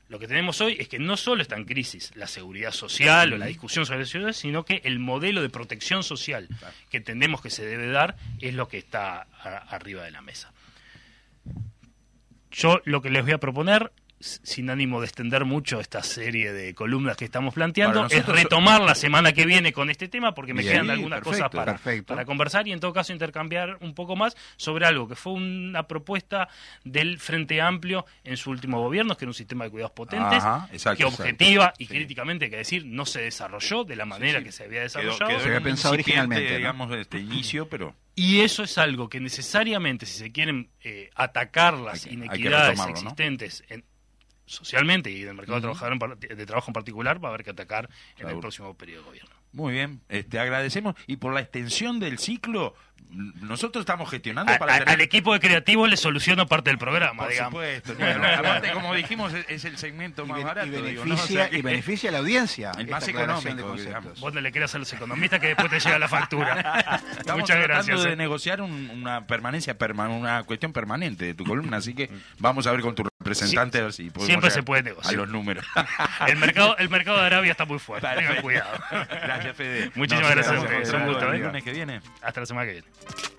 lo que tenemos hoy es que no solo está en crisis la seguridad social o la discusión sobre la seguridad, sino que el modelo de protección social que entendemos que se debe dar es lo que está a- arriba de la mesa. Yo lo que les voy a proponer, sin ánimo de extender mucho esta serie de columnas que estamos planteando, es retomar la semana que viene con este tema porque me Bien, quedan algunas perfecto, cosas para, perfecto. para conversar y en todo caso intercambiar un poco más sobre algo que fue una propuesta del Frente Amplio en su último gobierno, que era un sistema de cuidados potentes, Ajá, exacto, que exacto. objetiva y Sí. críticamente hay que decir no se desarrolló de la manera sí. que se había Quedó, desarrollado. quedó Se había pensado originalmente, ¿no? digamos, este inicio, pero Y eso es algo que necesariamente, si se quieren eh, atacar las Hay hay inequidades retomarlo, ¿no? existentes en- socialmente y en el mercado de, trabajador en de trabajo en particular, va a haber que atacar en el próximo periodo de gobierno. muy bien. Este, agradecemos. Y por la extensión del ciclo, nosotros estamos gestionando A- para a- tener... Al equipo de creativos le soluciono parte del programa, Por digamos. supuesto. [laughs] Aparte, como dijimos, es, es el segmento Y, más ben- barato. y digo, ¿no? O beneficia, sea que- y beneficia a la audiencia. El más económico. Vos no le quieras a los economistas que después te llega la factura. [laughs] Estamos Muchas tratando gracias. de eh. negociar un- una permanencia, perma- una cuestión permanente de tu columna, así que vamos a ver con tu representante a ver si podemos siempre se puede negociar. a los números. [laughs] El mercado, el mercado de Arabia está muy fuerte. Tengan cuidado. Gracias, Fede. Muchísimas Nos gracias, Fede. encontrando Un gusto, el ¿eh? lunes que viene. Hasta la semana que viene. Thank you.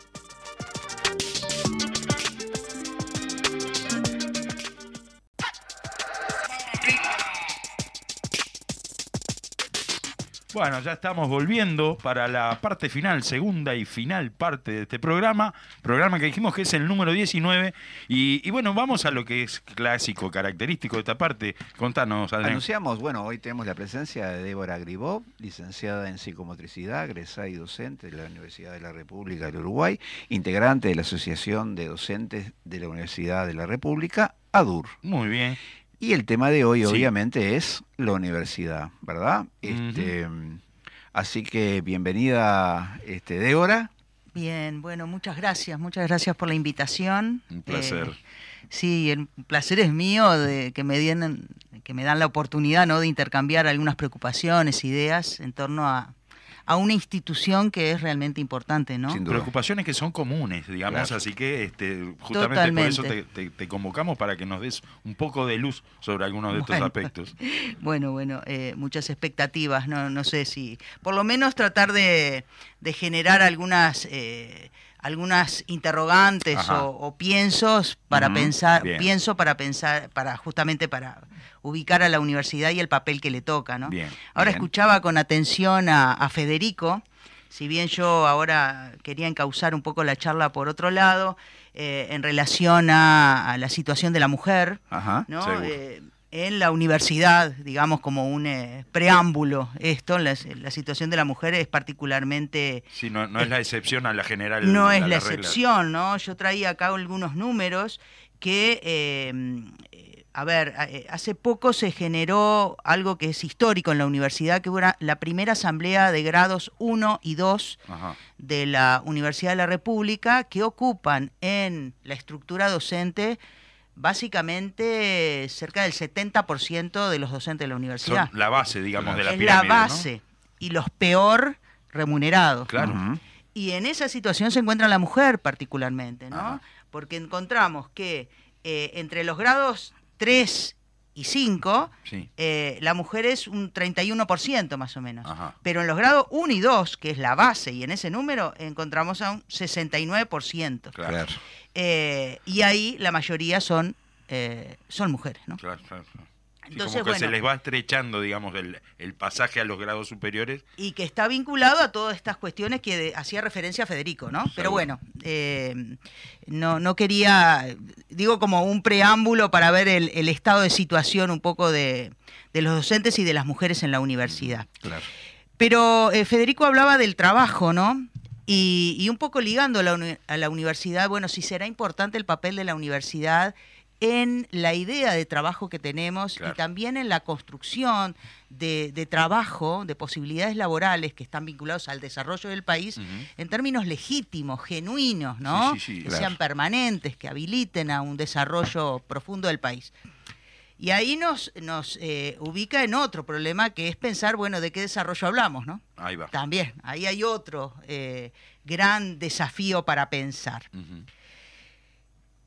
Bueno, ya estamos volviendo para la parte final, segunda y final parte de este programa, programa que dijimos que es el número 19, y, y bueno, vamos a lo que es clásico, característico de esta parte. Contanos, Adrián. Anunciamos, bueno, hoy tenemos la presencia de Débora Gribov, licenciada en psicomotricidad, egresada y docente de la Universidad de la República del Uruguay, integrante de la Asociación de Docentes de la Universidad de la República, ADUR. Muy bien. Y el tema de hoy, Sí. obviamente, es la universidad, ¿verdad? Este, Así que bienvenida, este, Débora. Bien, bueno, muchas gracias, muchas gracias por la invitación. Un placer. Eh, sí, el placer es mío de que me den, que me dan la oportunidad, ¿no? de intercambiar algunas preocupaciones, ideas en torno a, a una institución que es realmente importante, ¿no? Sin duda. Preocupaciones que son comunes, digamos, Claro. así que este, justamente por eso te, Totalmente. te- te convocamos para que nos des un poco de luz sobre algunos de estos aspectos. [laughs] Bueno, bueno, eh, muchas expectativas, no, no sé si, por lo menos tratar de, de generar algunas, eh, algunas interrogantes o, o piensos para pensar, bien. pienso para pensar, para justamente para ubicar a la universidad y el papel que le toca, ¿no? Bien, Ahora bien. escuchaba con atención a, a Federico, si bien yo ahora quería encauzar un poco la charla por otro lado, eh, en relación a, a la situación de la mujer, Ajá. ¿no? Eh, en la universidad, digamos como un eh, preámbulo, esto, la, la situación de la mujer es particularmente... Sí, no, no es la excepción a la general. No es la excepción, ¿no? Yo traía acá algunos números que, eh, eh, a ver, eh, hace poco se generó algo que es histórico en la universidad, que era la primera asamblea de grados 1 y 2 Ajá. de la Universidad de la República que ocupan en la estructura docente básicamente cerca del 70% de los docentes de la Son universidad. la base, digamos, de la es pirámide. la ¿no? base y los peor remunerados. Claro. Y en esa situación se encuentra la mujer particularmente, ¿no? Ajá. Porque encontramos que eh, entre los grados 3 y 5, Sí. eh, la mujer es un 31% más o menos. Ajá. Pero en los grados 1 y 2, que es la base, y en ese número encontramos a un 69%. Claro. Eh, y ahí la mayoría son, eh, son mujeres, ¿no? Claro, claro, claro. Sí, Entonces, como que se les va estrechando, digamos, el, el pasaje a los grados superiores. y que está vinculado a todas estas cuestiones que hacía referencia Federico, ¿no? Pero bueno, eh, no, no quería, digo como un preámbulo para ver el, el estado de situación un poco de, de los docentes y de las mujeres en la universidad. Claro. Pero eh, Federico hablaba del trabajo, ¿no? Y, y un poco ligando a la, a la universidad, bueno, si será importante el papel de la universidad en la idea de trabajo que tenemos Claro. y también en la construcción de, de trabajo, de posibilidades laborales que están vinculados al desarrollo del país en términos legítimos, genuinos, ¿no? Sí, sí, sí, que claro. sean permanentes, que habiliten a un desarrollo profundo del país. Y ahí nos, nos eh, ubica en otro problema que es pensar, bueno, ¿de qué desarrollo hablamos, no? Ahí va. También, ahí hay otro eh, gran desafío para pensar.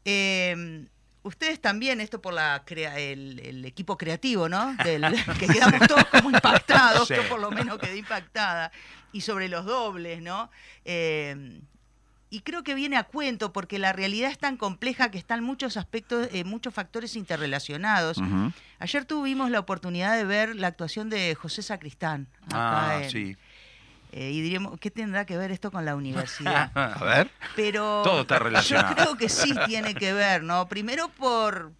Eh, ustedes también, esto por la crea- el, el equipo creativo, ¿no? Del, [laughs] que quedamos todos como impactados, Sí. yo por lo menos quedé impactada. Y sobre los dobles, ¿no? Eh, y creo que viene a cuento porque la realidad es tan compleja que están muchos aspectos, eh, muchos factores interrelacionados. Ayer tuvimos la oportunidad de ver la actuación de José Sacristán. acá Ah, en- sí. eh, y diríamos, ¿qué tendrá que ver esto con la universidad? [laughs] A ver. Pero Todo está relacionado. yo creo que sí tiene que ver, ¿no? Primero por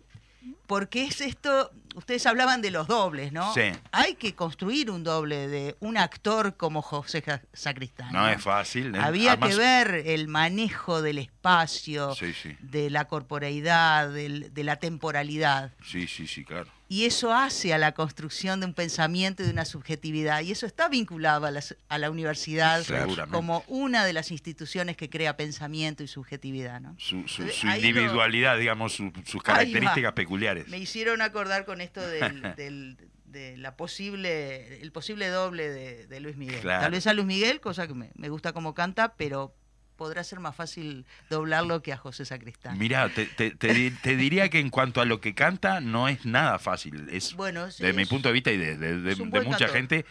porque es esto, ustedes hablaban de los dobles, ¿no? Sí. Hay que construir un doble de un actor como José Sacristán. No es fácil. ¿eh? Había Además- que ver el manejo del espacio, Sí, sí. de la corporeidad, del- de la temporalidad. Sí, sí, sí, claro. Y eso hace a la construcción de un pensamiento y de una subjetividad. Y eso está vinculado a la, a la universidad como una de las instituciones que crea pensamiento y subjetividad. ¿no? Su, su- Entonces, su ahí lo- individualidad, digamos, su- sus características peculiares. Me hicieron acordar con esto del, [laughs] del- de la posible, el posible doble de, de Luis Miguel. Claro. Tal vez a Luis Miguel, cosa que me, me gusta como canta, pero podrá ser más fácil doblarlo que a José Sacristán. Mirá, te, te- te di- te diría que en cuanto a lo que canta, no es nada fácil. Es, Bueno, sí, desde mi punto de vista y de, de- de- de mucha cantor. gente,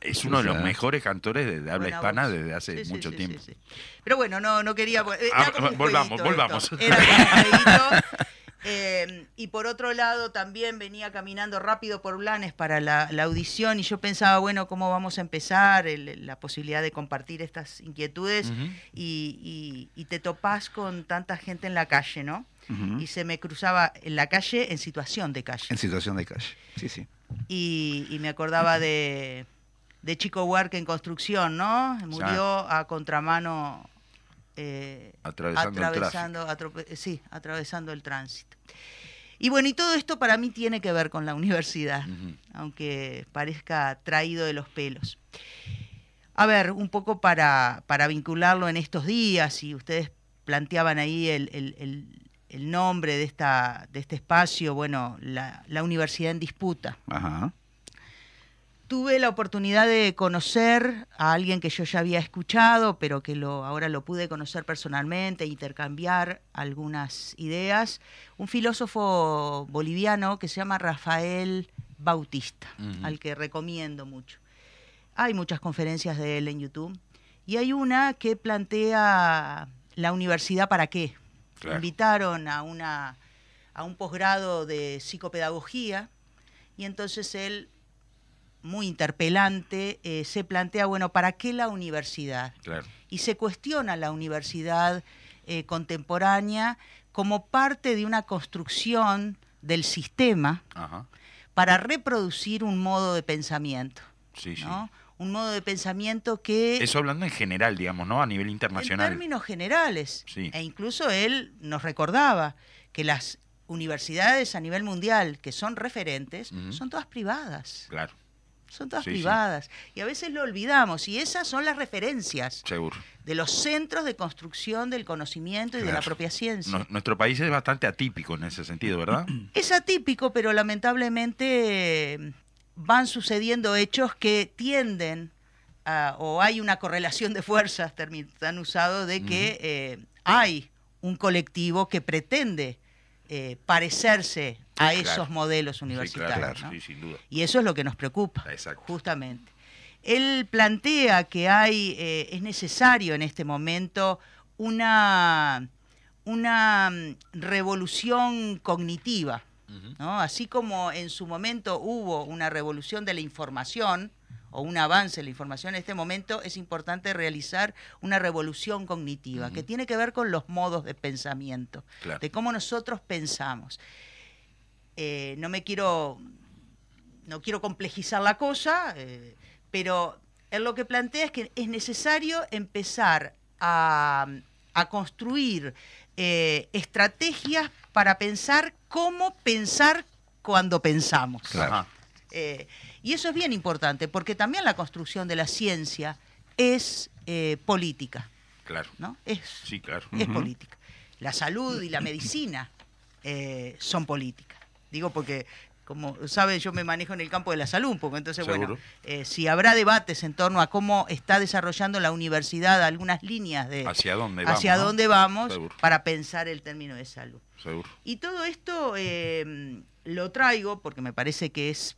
es uno de los mejores cantores de, de habla hispana voz. desde hace Sí, sí, mucho sí, tiempo. sí, sí. Pero bueno, no, no quería. eh, Ah, volvamos, jueguito volvamos. esto, Era como un jueguito. [laughs] Eh, y por otro lado, también venía caminando rápido por Blanes para la, la audición y yo pensaba, bueno, ¿cómo vamos a empezar? El- la posibilidad de compartir estas inquietudes y, y- y te topás con tanta gente en la calle, ¿no? Y se me cruzaba en la calle en situación de calle. En situación de calle. Sí, sí. Y, y me acordaba de, de Chico Huarque en construcción, ¿no? Murió a contramano. Eh, Atravesando el atrope- sí, atravesando el tránsito. Y bueno, y todo esto para mí tiene que ver con la universidad, aunque parezca traído de los pelos. A ver, un poco para, para vincularlo en estos días, y ustedes planteaban ahí el, el- el- el nombre de, esta, de este espacio, bueno, la, la Universidad en Disputa. Ajá. Tuve la oportunidad de conocer a alguien que yo ya había escuchado, pero que lo, ahora lo pude conocer personalmente, intercambiar algunas ideas. Un filósofo boliviano que se llama Rafael Bautista, al que recomiendo mucho. Hay muchas conferencias de él en YouTube. Y hay una que plantea la universidad para qué. Claro. Invitaron a, una, a un posgrado de psicopedagogía y entonces él, muy interpelante, eh, se plantea, bueno, ¿para qué la universidad? Claro. y se cuestiona la universidad eh, contemporánea como parte de una construcción del sistema Ajá. para reproducir un modo de pensamiento, Sí, sí. ¿no? Un modo de pensamiento que Eso hablando en general, digamos, ¿no? A nivel en internacional. términos generales, Sí. e incluso él nos recordaba que las universidades a nivel mundial que son referentes son todas privadas, Claro, son todas Sí, sí. privadas y a veces lo olvidamos y esas son las referencias seguro. de los centros de construcción del conocimiento y de la propia ciencia. No- nuestro país es bastante atípico en ese sentido, ¿verdad? [clears throat] Es atípico, pero lamentablemente eh, van sucediendo hechos que tienden a- o hay una correlación de fuerzas, tan usado, de que eh, hay un colectivo que pretende eh, parecerse a Claro. esos modelos Sí, universitarios. claro, ¿no? sí, sin duda. Y eso es lo que nos preocupa, Exacto. justamente. Él plantea que hay, eh, es necesario en este momento una, una mm, revolución cognitiva. ¿no? Así como en su momento hubo una revolución de la información o un avance en la información, en este momento es importante realizar una revolución cognitiva que tiene que ver con los modos de pensamiento, Claro. de cómo nosotros pensamos. Eh, no me quiero, no quiero complejizar la cosa, eh, pero él lo que plantea es que es necesario empezar a, a construir eh, estrategias para pensar cómo pensar cuando pensamos. Eh, y eso es bien importante, porque también la construcción de la ciencia es eh, política, Claro. ¿no? Es, Sí, claro. es política. La salud y la medicina eh, son políticas. Digo porque, como saben, yo me manejo en el campo de la salud un poco, entonces, bueno, Seguro. eh, si habrá debates en torno a cómo está desarrollando la universidad algunas líneas de ¿Hacia dónde vamos? hacia dónde vamos Seguro. para pensar el término de salud. Seguro. Y todo esto eh, lo traigo porque me parece que es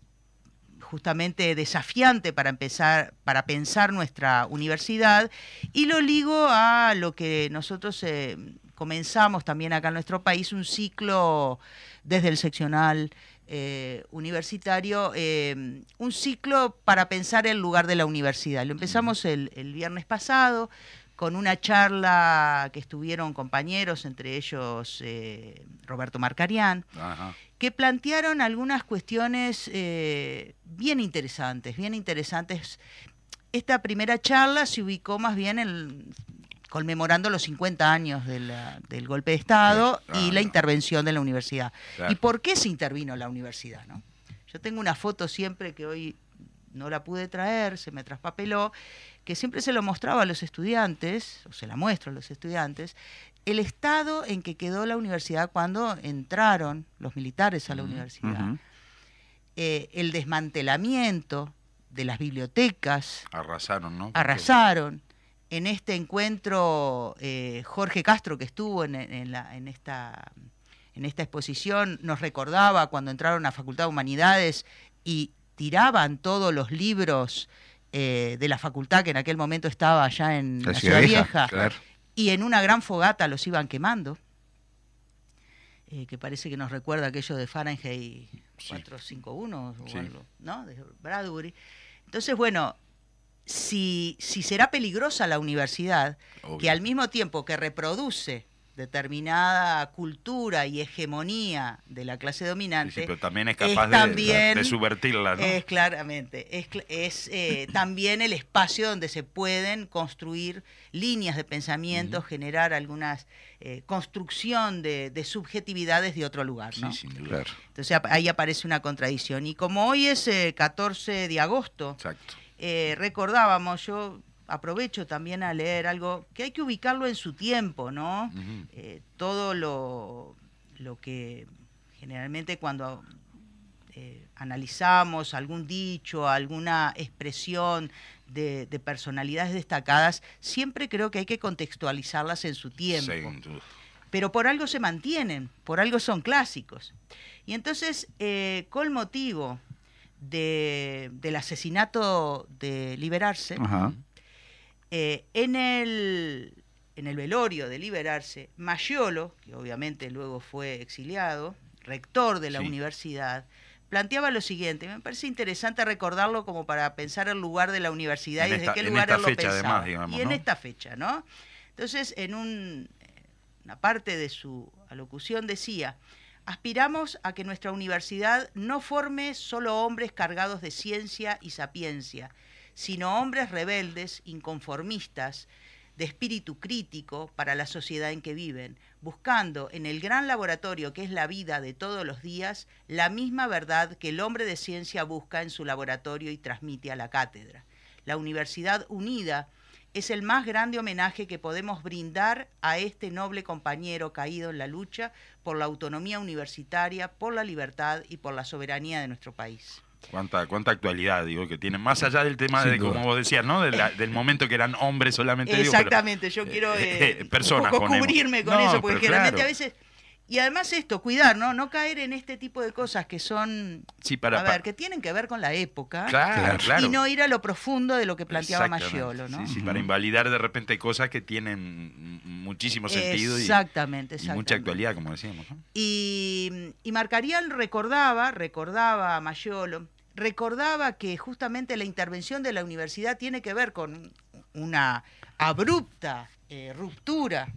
justamente desafiante para empezar, para pensar nuestra universidad, y lo ligo a lo que nosotros eh, comenzamos también acá en nuestro país, un ciclo desde el seccional eh, universitario, eh, un ciclo para pensar el lugar de la universidad. Lo empezamos el, el viernes pasado con una charla que estuvieron compañeros, entre ellos eh, Roberto Marcarián, Ajá. que plantearon algunas cuestiones eh, bien interesantes, bien interesantes. Esta primera charla se ubicó más bien en, conmemorando los 50 años de la- del golpe de Estado y la intervención de la universidad. Claro. ¿Y por qué se intervino la universidad? no? Yo tengo una foto siempre que hoy no la pude traer, se me traspapeló, que siempre se lo mostraba a los estudiantes, o se la muestro a los estudiantes, el estado en que quedó la universidad cuando entraron los militares a la universidad, eh, el desmantelamiento de las bibliotecas, Arrasaron, ¿no? arrasaron. En este encuentro, eh, Jorge Castro, que estuvo en, en la- en esta, en esta exposición, nos recordaba cuando entraron a Facultad de Humanidades y tiraban todos los libros eh, de la facultad, que en aquel momento estaba allá en la, Ciudad Vieja, claro. y en una gran fogata los iban quemando, eh, que parece que nos recuerda aquello de Fahrenheit Sí. 451 o Sí. algo, ¿no? De Bradbury. Entonces, bueno, si, si será peligrosa la universidad, Obvio. que al mismo tiempo que reproduce determinada cultura y hegemonía de la clase Sí, dominante, sí, pero también es capaz de- también- de, subvertirla, ¿no? es claramente, es, es eh, [laughs] también el espacio donde se pueden construir líneas de pensamiento, generar algunas eh, construcción de, de subjetividades de otro lugar. sí, ¿no? sin duda. Claro. Entonces ahí aparece una contradicción. Y como hoy es eh, 14 de agosto, Exacto. Eh, recordábamos, yo aprovecho también a leer algo que hay que ubicarlo en su tiempo, ¿no? Eh, todo lo, lo que generalmente cuando eh, analizamos algún dicho, alguna expresión de, de personalidades destacadas, siempre creo que hay que contextualizarlas en su tiempo. Duda. Pero por algo se mantienen, por algo son clásicos. Y entonces, eh, con motivo de- del asesinato de Liberarse, eh, en, el, en el velorio de Liberarse, Maggiolo, que obviamente luego fue exiliado, rector de la Sí. universidad, planteaba lo siguiente, me parece interesante recordarlo como para pensar el lugar de la universidad En y desde esta- qué en lugar esta él lo fecha, pensaba. además, digamos, y en ¿no? esta fecha, ¿no? Entonces, en un, una parte de su alocución decía, aspiramos a que nuestra universidad no forme solo hombres cargados de ciencia y sapiencia, sino hombres rebeldes, inconformistas, de espíritu crítico para la sociedad en que viven, buscando en el gran laboratorio que es la vida de todos los días la misma verdad que el hombre de ciencia busca en su laboratorio y transmite a la cátedra. La Universidad Unida es el más grande homenaje que podemos brindar a este noble compañero caído en la lucha por la autonomía universitaria, por la libertad y por la soberanía de nuestro país. Cuánta, cuánta actualidad, digo, que tienen. Más allá del tema Sin de, duda. como vos decías, ¿no? De la- del momento que eran hombres solamente. digo, pero- Exactamente, yo quiero eh, eh, personas un poco cubrirme con No, eso, porque generalmente claro. a veces... Y además esto, cuidar, ¿no? No caer en este tipo de cosas que son, Sí, para, a ver, que tienen que ver con la época Claro, claro. y no ir a lo profundo de lo que planteaba. Maggiolo, ¿no? Sí, sí, para invalidar de repente cosas que tienen muchísimo sentido y, Exactamente, y mucha actualidad, como decíamos. ¿no? Y, y Marcarial recordaba, recordaba a Mayolo, recordaba que justamente la intervención de la universidad tiene que ver con una abrupta eh, ruptura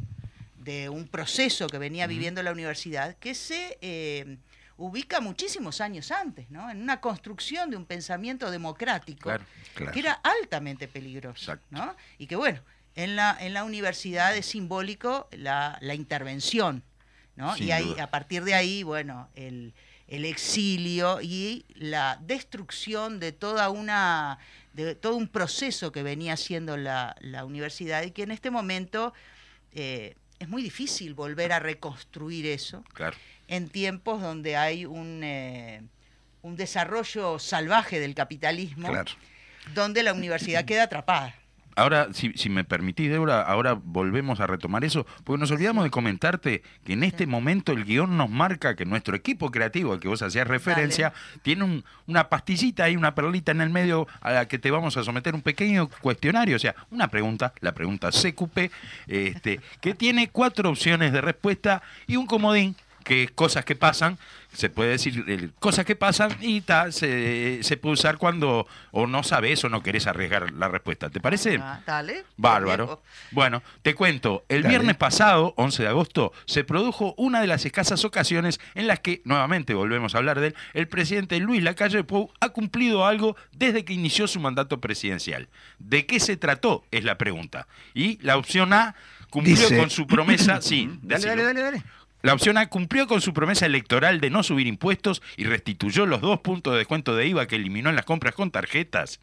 de un proceso que venía viviendo la universidad que se eh, ubica muchísimos años antes, ¿no? En una construcción de un pensamiento democrático Claro. Claro. que era altamente peligroso, Exacto. ¿no? Y que bueno, en la, en la universidad es simbólico la, la intervención, ¿no? Sin y ahí, duda. a partir de ahí, bueno, el, el exilio y la destrucción de toda una de todo un proceso que venía haciendo la, la universidad y que en este momento eh, es muy difícil volver a reconstruir eso Claro. en tiempos donde hay un, eh, un desarrollo salvaje del capitalismo, Claro. donde la universidad queda atrapada. Ahora, si, si me permitís, Débora, ahora volvemos a retomar eso, porque nos olvidamos de comentarte que en este momento el guion nos marca que nuestro equipo creativo, al que vos hacías referencia, tiene un- una pastillita y una perlita en el medio a la que te vamos a someter un pequeño cuestionario, o sea, una pregunta, la pregunta CQP, este, que tiene cuatro opciones de respuesta y un comodín que cosas que pasan, se puede decir eh, cosas que pasan y ta, se, se puede usar cuando o no sabes o no querés arriesgar la respuesta. ¿Te parece? Ah, dale. Bárbaro. Bueno, te cuento, el Dale. viernes pasado, 11 de agosto, se produjo una de las escasas ocasiones en las que, nuevamente volvemos a hablar de él, el presidente Luis Lacalle Pou ha cumplido algo desde que inició su mandato presidencial. ¿De qué se trató? Es la pregunta. Y la opción A cumplió Dice- con su promesa, [clears throat] sí, Dale, dale, dale, dale. La opción A cumplió con su promesa electoral de no subir impuestos y restituyó los dos puntos de descuento de IVA que eliminó en las compras con tarjetas.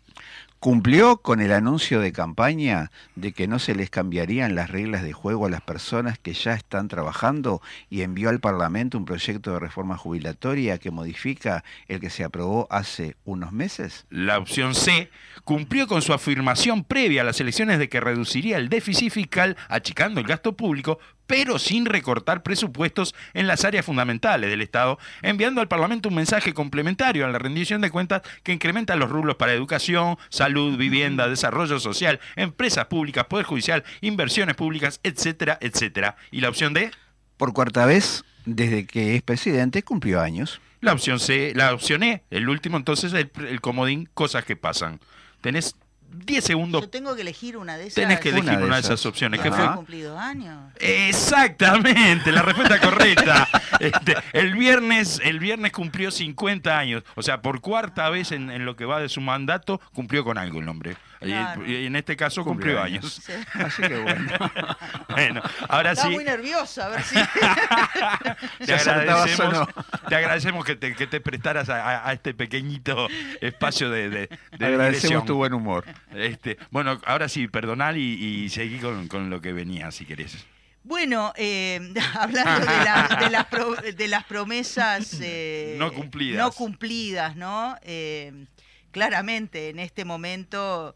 Cumplió con el anuncio de campaña de que no se les cambiarían las reglas de juego a las personas que ya están trabajando y envió al Parlamento un proyecto de reforma jubilatoria que modifica el que se aprobó hace unos meses. La opción C cumplió con su afirmación previa a las elecciones de que reduciría el déficit fiscal achicando el gasto público, pero sin recortar presupuestos en las áreas fundamentales del Estado, enviando al Parlamento un mensaje complementario a la rendición de cuentas que incrementa los rublos para educación, salud, vivienda, desarrollo social, empresas públicas, poder judicial, inversiones públicas, etcétera, etcétera. Y la opción D, Por cuarta vez, desde que es presidente, cumplió años. la opción C, la opción E, el último entonces el, el comodín, cosas que pasan. Tenés 10 segundos Yo tengo que elegir una de esas. Tenés que elegir Una una de de esas, esas. opciones. ¿Qué fue? cumplido años. Exactamente, la respuesta correcta. [laughs] Este, el viernes, el viernes cumplió 50 años. O sea, por cuarta vez en, en lo que va de su mandato, cumplió con algo el nombre. Y- Claro. Y, en este caso cumplió años. Sí. [laughs] Así que bueno. [laughs] bueno, ahora Estaba sí. muy nerviosa, a ver si... [laughs] Te agradecemos, no. te agradecemos que te, que te prestaras a, a- a este pequeñito espacio de, de, de Agradecemos digresión. tu buen humor. Este, bueno, ahora sí, perdonal y, y seguí con, con lo que venía, si querés. Bueno, eh, hablando de, la- de las, pro- de las promesas eh, No cumplidas. no cumplidas, ¿no? Eh, claramente en este momento,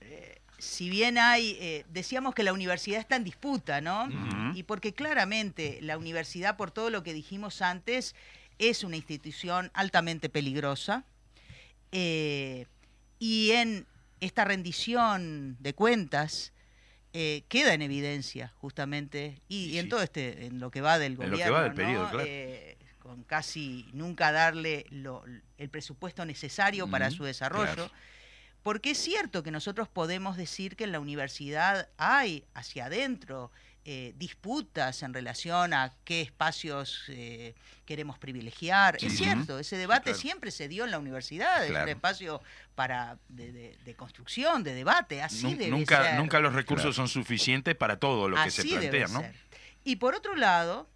eh, si bien hay, eh, decíamos que la universidad está en disputa, ¿no? Y porque claramente la universidad, por todo lo que dijimos antes, es una institución altamente peligrosa. Eh, y en esta rendición de cuentas eh, queda en evidencia justamente y, Sí, y en sí. todo este en lo que va del En lo que gobierno va del ¿no? periodo, claro. Eh, con casi nunca darle lo- el presupuesto necesario para su desarrollo claro. porque es cierto que nosotros podemos decir que en la universidad hay hacia adentro eh, disputas en relación a qué espacios eh, queremos privilegiar. Sí, es cierto, ese debate claro. siempre se dio en la universidad, es un espacio para de, de- de construcción, de debate, así Nun- debe nunca, ser. nunca los recursos Claro. son suficientes para todo lo que se plantea, ¿no? ser. Y por otro lado,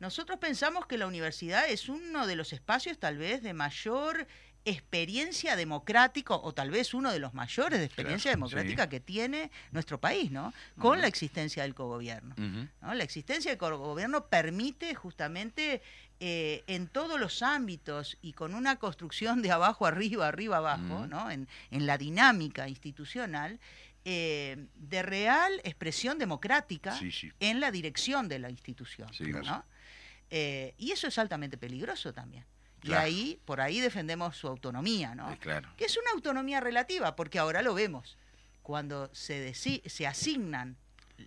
nosotros pensamos que la universidad es uno de los espacios tal vez de mayor experiencia democrática o tal vez uno de los mayores de experiencia Claro, democrática sí. que tiene nuestro país, ¿no? Con la existencia del cogobierno. ¿no? La existencia del cogobierno permite justamente eh, en todos los ámbitos y con una construcción de abajo arriba, arriba abajo. ¿no? en, en la dinámica institucional, eh, de real expresión democrática Sí, sí. en la dirección de la institución. Sí, ¿no? Eh, y eso es altamente peligroso también. Y ahí, por ahí defendemos su autonomía, ¿no? Claro. que es una autonomía relativa, porque ahora lo vemos. Cuando se, se asignan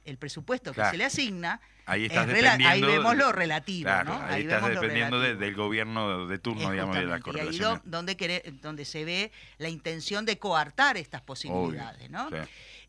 el presupuesto que se le asigna, Ahí es estás ahí vemos lo relativo, ¿no? ahí, estás vemos lo dependiendo de- del gobierno de turno, digamos, de la y ahí do- donde, donde se ve la intención de coartar estas posibilidades, ¿no?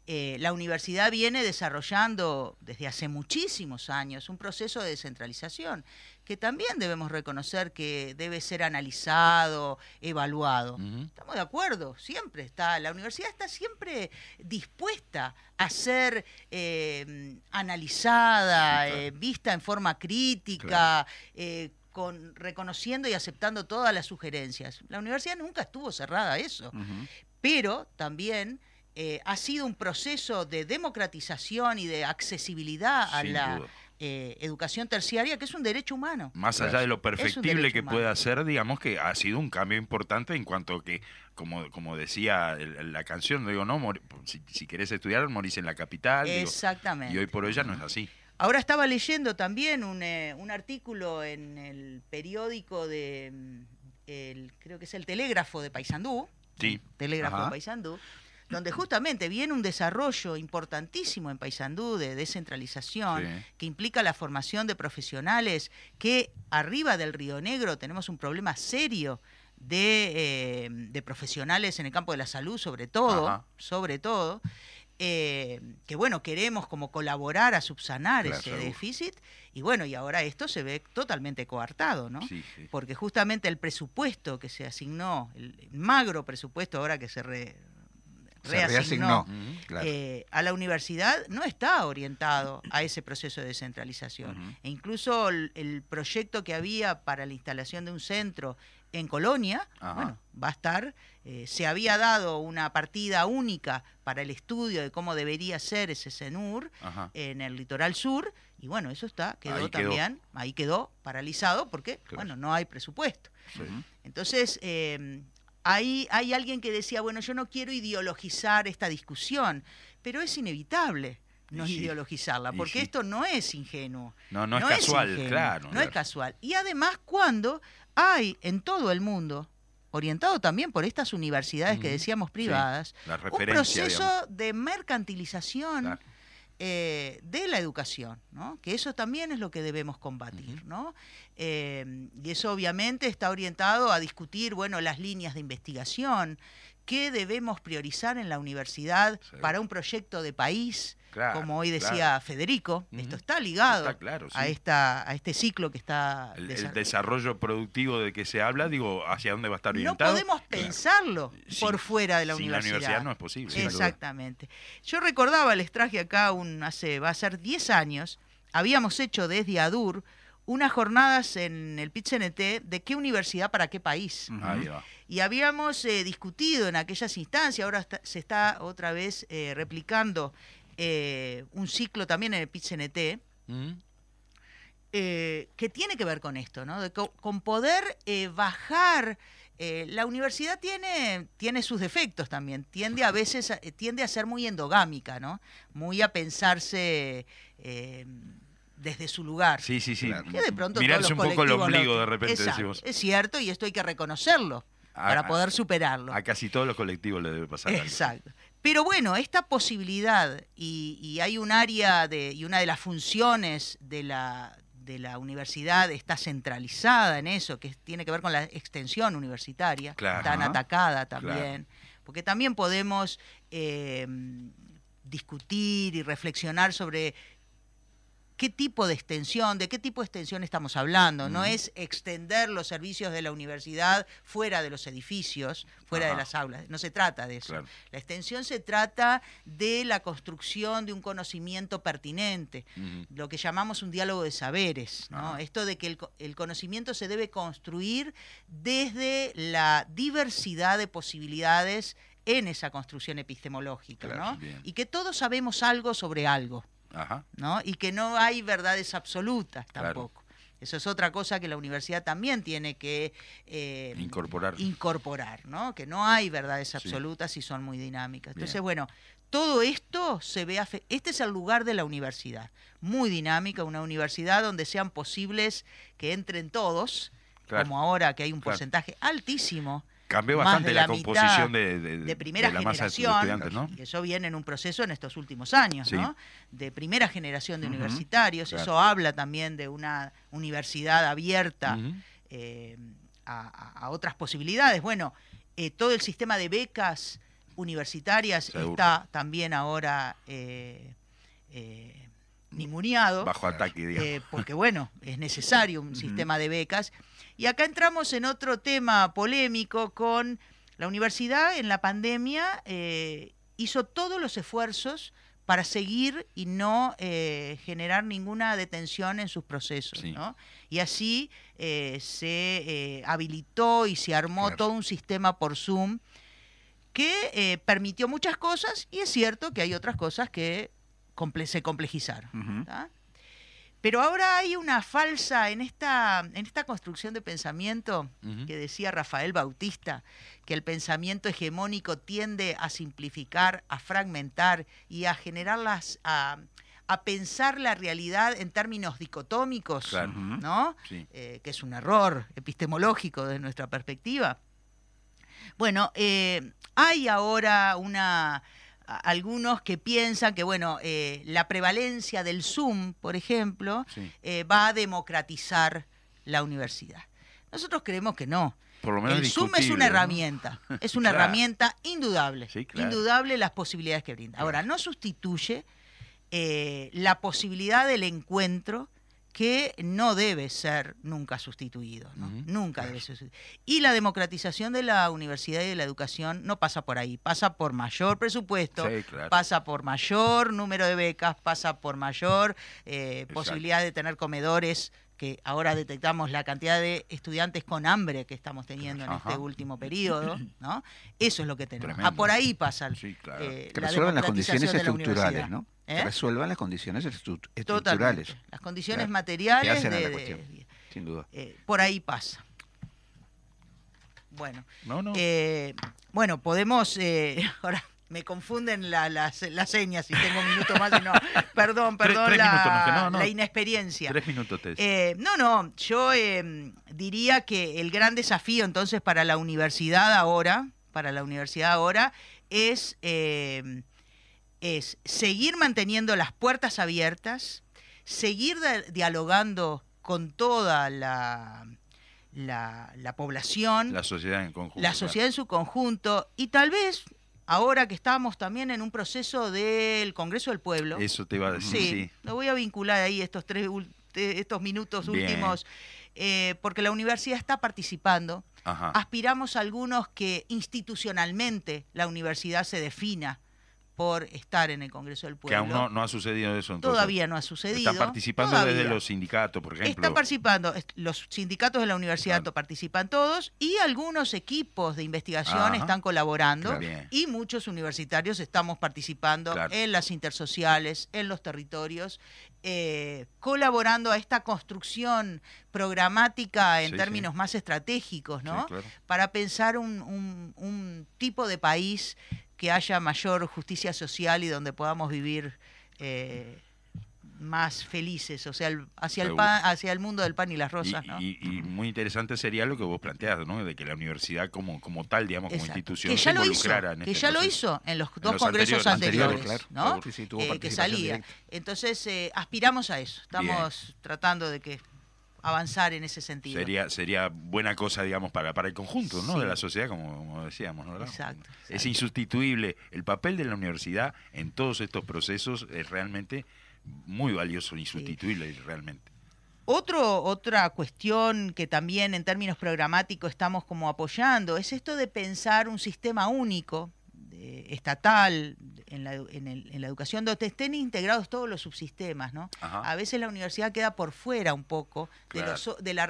Eh, la universidad viene desarrollando desde hace muchísimos años un proceso de descentralización que también debemos reconocer que debe ser analizado, evaluado. Estamos de acuerdo, siempre está, la universidad está siempre dispuesta a ser eh, analizada, claro. eh, vista en forma crítica, eh, con, reconociendo y aceptando todas las sugerencias. La universidad nunca estuvo cerrada a eso pero también eh, ha sido un proceso de democratización y de accesibilidad a la eh, educación terciaria, que es un derecho humano. Más allá de lo perfectible que humano. pueda ser, digamos que ha sido un cambio importante en cuanto que, como, como decía el- la canción, digo, no, mor- si, si querés estudiar, morís en la capital. digo, Exactamente. y hoy por hoy ya no es así. Ahora estaba leyendo también un, eh, un artículo en el periódico de, mm, el, creo que es el Telégrafo de Paysandú, Sí. Telégrafo Ajá. de Paysandú, donde justamente viene un desarrollo importantísimo en Paysandú de descentralización Sí. que implica la formación de profesionales que arriba del Río Negro tenemos un problema serio de, eh, de profesionales en el campo de la salud, sobre todo, Ajá. sobre todo, eh, que bueno, queremos como colaborar a subsanar Claro, ese seguro. déficit, y bueno, y ahora esto se ve totalmente coartado, ¿no? Sí, sí. porque justamente el presupuesto que se asignó, el magro presupuesto ahora que se re- reasignó reasignó. Claro. eh, a la universidad, no está orientado a ese proceso de descentralización. E incluso el, el proyecto que había para la instalación de un centro en Colonia, Ajá. bueno, va a estar, eh, se había dado una partida única para el estudio de cómo debería ser ese CENUR Ajá. en el litoral sur, y bueno, eso está, quedó Ahí quedó. también, ahí quedó paralizado porque, Claro. bueno, no hay presupuesto. Entonces, eh, ahí hay alguien que decía, bueno, yo no quiero ideologizar esta discusión, pero es inevitable no sí, ideologizarla, porque sí. esto no es ingenuo. No, no, es casual, ingenuo, claro. No claro. es casual. Y además, cuando hay en todo el mundo, orientado también por estas universidades que decíamos sí, privadas, la un proceso digamos. de mercantilización Claro. Eh, de la educación, ¿no? que eso también es lo que debemos combatir. ¿no? Eh, y eso obviamente está orientado a discutir bueno, las líneas de investigación, qué debemos priorizar en la universidad Sí. para un proyecto de país, Claro, como hoy decía claro. Federico. Esto está ligado Está claro, a, esta, a este ciclo que está El, desarrollo productivo de que se habla, digo, hacia dónde va a estar No orientado. podemos Claro. pensarlo por fuera de la sin universidad. la universidad no es posible. Exactamente. Yo recordaba, les traje acá un hace va a ser 10 años, habíamos hecho desde ADUR unas jornadas en el PIT-CNT de qué universidad para qué país. Ahí va. Y habíamos eh, discutido en aquellas instancias, ahora está- se está otra vez eh, replicando eh, un ciclo también en el PIT-CNT, ¿Mm? eh, que tiene que ver con esto, ¿no? De co- con poder eh, bajar. eh, la universidad tiene, tiene sus defectos también, tiende a veces a, tiende a ser muy endogámica, ¿no? Muy a pensarse eh, desde su lugar. Sí, sí, sí. Que de pronto Mirarse un poco el ombligo de repente, Exacto, decimos. Es cierto, y esto hay que reconocerlo A- para poder superarlo. A casi todos los colectivos le debe pasar algo. Exacto. Pero bueno, esta posibilidad, y, y hay un área de, y una de las funciones de la, de la universidad está centralizada en eso, que tiene que ver con la extensión universitaria, Claro. tan atacada también, porque también podemos eh, discutir y reflexionar sobre qué tipo de extensión, de qué tipo de extensión estamos hablando. No es extender los servicios de la universidad fuera de los edificios, fuera de las aulas. No se trata de eso. Claro. La extensión se trata de la construcción de un conocimiento pertinente, lo que llamamos un diálogo de saberes. Esto de que el, co- el conocimiento se debe construir desde la diversidad de posibilidades en esa construcción epistemológica, Claro, ¿no? bien. Y que todos sabemos algo sobre algo. Ajá. ¿no? Y que no hay verdades absolutas Claro. tampoco. Eso es otra cosa que la universidad también tiene que eh, Incorporar. incorporar, ¿no? Que no hay verdades Sí. absolutas y son muy dinámicas. Entonces, Bien. bueno, todo esto se ve este es el lugar de la universidad, muy dinámica, una universidad donde sean posibles que entren todos, Claro. como ahora que hay un Claro. porcentaje altísimo Cambió bastante la, composición de, de- de primera de la masa de generación, estudiantes, ¿no? eso viene en un proceso en estos últimos años, Sí. ¿no? De primera generación de universitarios, claro. eso habla también de una universidad abierta eh, a, otras posibilidades. Bueno, eh, todo el sistema de becas universitarias Seguro. está también ahora eh, eh, ninguneado. Bajo ataque, digamos. Porque bueno, es necesario un sistema de becas. Y acá entramos en otro tema polémico con la universidad en la pandemia eh, hizo todos los esfuerzos para seguir y no eh, generar ninguna detención en sus procesos. Sí. ¿no? Y así eh, se habilitó y se armó Claro. todo un sistema por Zoom que permitió muchas cosas y es cierto que hay otras cosas que comple- se complejizaron. Pero ahora hay una falsa, en esta, en esta construcción de pensamiento que decía Rafael Bautista, que el pensamiento hegemónico tiende a simplificar, a fragmentar y a generarlas, a, a pensar la realidad en términos dicotómicos, Claro. ¿no? Sí. Eh, que es un error epistemológico desde nuestra perspectiva. Bueno, eh, hay ahora una algunos que piensan que bueno eh, la prevalencia del Zoom, por ejemplo, Sí. eh, va a democratizar la universidad. Nosotros creemos que no. Por lo menos El Zoom es una ¿no? herramienta, es una [laughs] Claro. herramienta indudable, Sí, claro. indudable las posibilidades que brinda. Ahora, no sustituye eh, la posibilidad del encuentro que no debe ser nunca sustituido, ¿no? Nunca debe ser sustituido. Y la democratización de la universidad y de la educación no pasa por ahí, pasa por mayor presupuesto, Sí, claro. pasa por mayor número de becas, pasa por mayor eh, posibilidad de tener comedores que ahora detectamos la cantidad de estudiantes con hambre que estamos teniendo en Ajá. este último periodo, ¿no? Eso es lo que tenemos. Ah, por ahí pasa Sí, claro. eh, Que la resuelvan las condiciones la estructurales. ¿no? ¿Eh? Que resuelvan las condiciones estru- Totalmente. estructurales. Las condiciones Claro. materiales Que hacen a de- la de- cuestión. Sin duda. eh, por ahí pasa. Bueno, No, no. eh, bueno, podemos eh, [laughs] ahora me confunden la- las, las señas si tengo un minuto más y no. [laughs] Perdón, Tres- perdón tres la, minutos nos quedan, no, no. la inexperiencia. Tres minutos te Eh, no, no, yo eh, diría que el gran desafío entonces para la universidad ahora, para la universidad ahora, es, eh, es seguir manteniendo las puertas abiertas, seguir dialogando con toda la, la, la población, La sociedad en conjunto. la claro. sociedad en su conjunto y tal vez ahora que estamos también en un proceso del Congreso del Pueblo. Eso te iba a decir, Sí, sí. lo voy a vincular ahí estos tres estos minutos Bien. últimos, eh, porque la universidad está participando. Ajá. Aspiramos algunos que institucionalmente la universidad se defina por estar en el Congreso del Que Pueblo. aún no, no ha sucedido eso. Entonces. Todavía no ha sucedido. Están participando Todavía. desde los sindicatos, por ejemplo. Están participando, los sindicatos de la universidad Claro. participan todos y algunos equipos de investigación Ajá. están colaborando Claro. Y muchos universitarios estamos participando Claro. en las intersociales, en los territorios, eh, colaborando a esta construcción programática en Sí, términos sí. más estratégicos, ¿no? Sí. Para pensar un, un- un tipo de país que haya mayor justicia social y donde podamos vivir eh, más felices, o sea, el- hacia el, pan, hacia el mundo del pan y las Y, rosas, ¿no? y- y muy interesante sería lo que vos planteás, ¿no? De que la universidad como, como tal, digamos, como Exacto. institución, que se ya lo hizo, involucrara en que este ya lo hizo en los En dos los congresos anteriores, anteriores, ¿no? Sí, sí, tuvo Eh, que salía. directa. Entonces eh, aspiramos a eso, estamos tratando de que avanzar en ese sentido. Sería, sería buena cosa, digamos, para, para el conjunto ¿no? Sí. de la sociedad, como, como decíamos. ¿no? Exacto, Es insustituible. El papel de la universidad en todos estos procesos es realmente muy valioso, insustituible realmente. Otro, otra cuestión que también en términos programáticos estamos como apoyando es esto de pensar un sistema único de- estatal en la, en, el- en la educación donde estén integrados todos los subsistemas, ¿no? Ajá. A veces la universidad queda por fuera un poco de los de la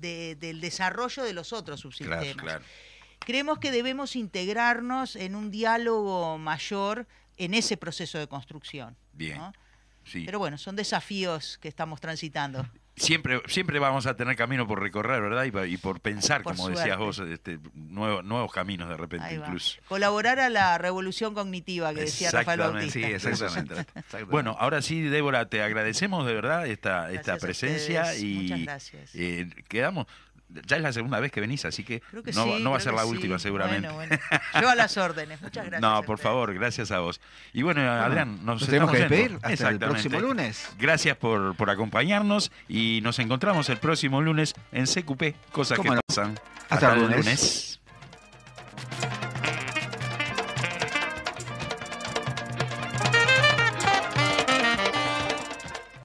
de- del desarrollo de los otros Claro, subsistemas. claro. Creemos que debemos integrarnos en un diálogo mayor en ese proceso de construcción. Bien. ¿no? Sí. Pero bueno, son desafíos que estamos transitando. Siempre, siempre vamos a tener camino por recorrer, ¿verdad? Y, y por pensar, Por como decías suerte. vos, este, nuevo- nuevos caminos de repente incluso. Colaborar a la revolución cognitiva que decía Rafael Bautista. Sí, exactamente. [laughs] exactamente. Bueno, ahora sí, Débora, te agradecemos de verdad esta, Gracias esta presencia y muchas gracias. eh, quedamos. Ya es la segunda vez que venís, así que, Creo que no, sí, no va a ser la sí. última seguramente. Bueno, bueno. Yo a las órdenes. Muchas gracias. no, por favor, gracias a vos. Y bueno, Adrián, nos, nos tenemos estamos que despedir hasta el Exactamente. próximo lunes. Gracias por, por acompañarnos y nos encontramos el próximo lunes en CQP, cosas que pasan. Hasta el lunes. lunes.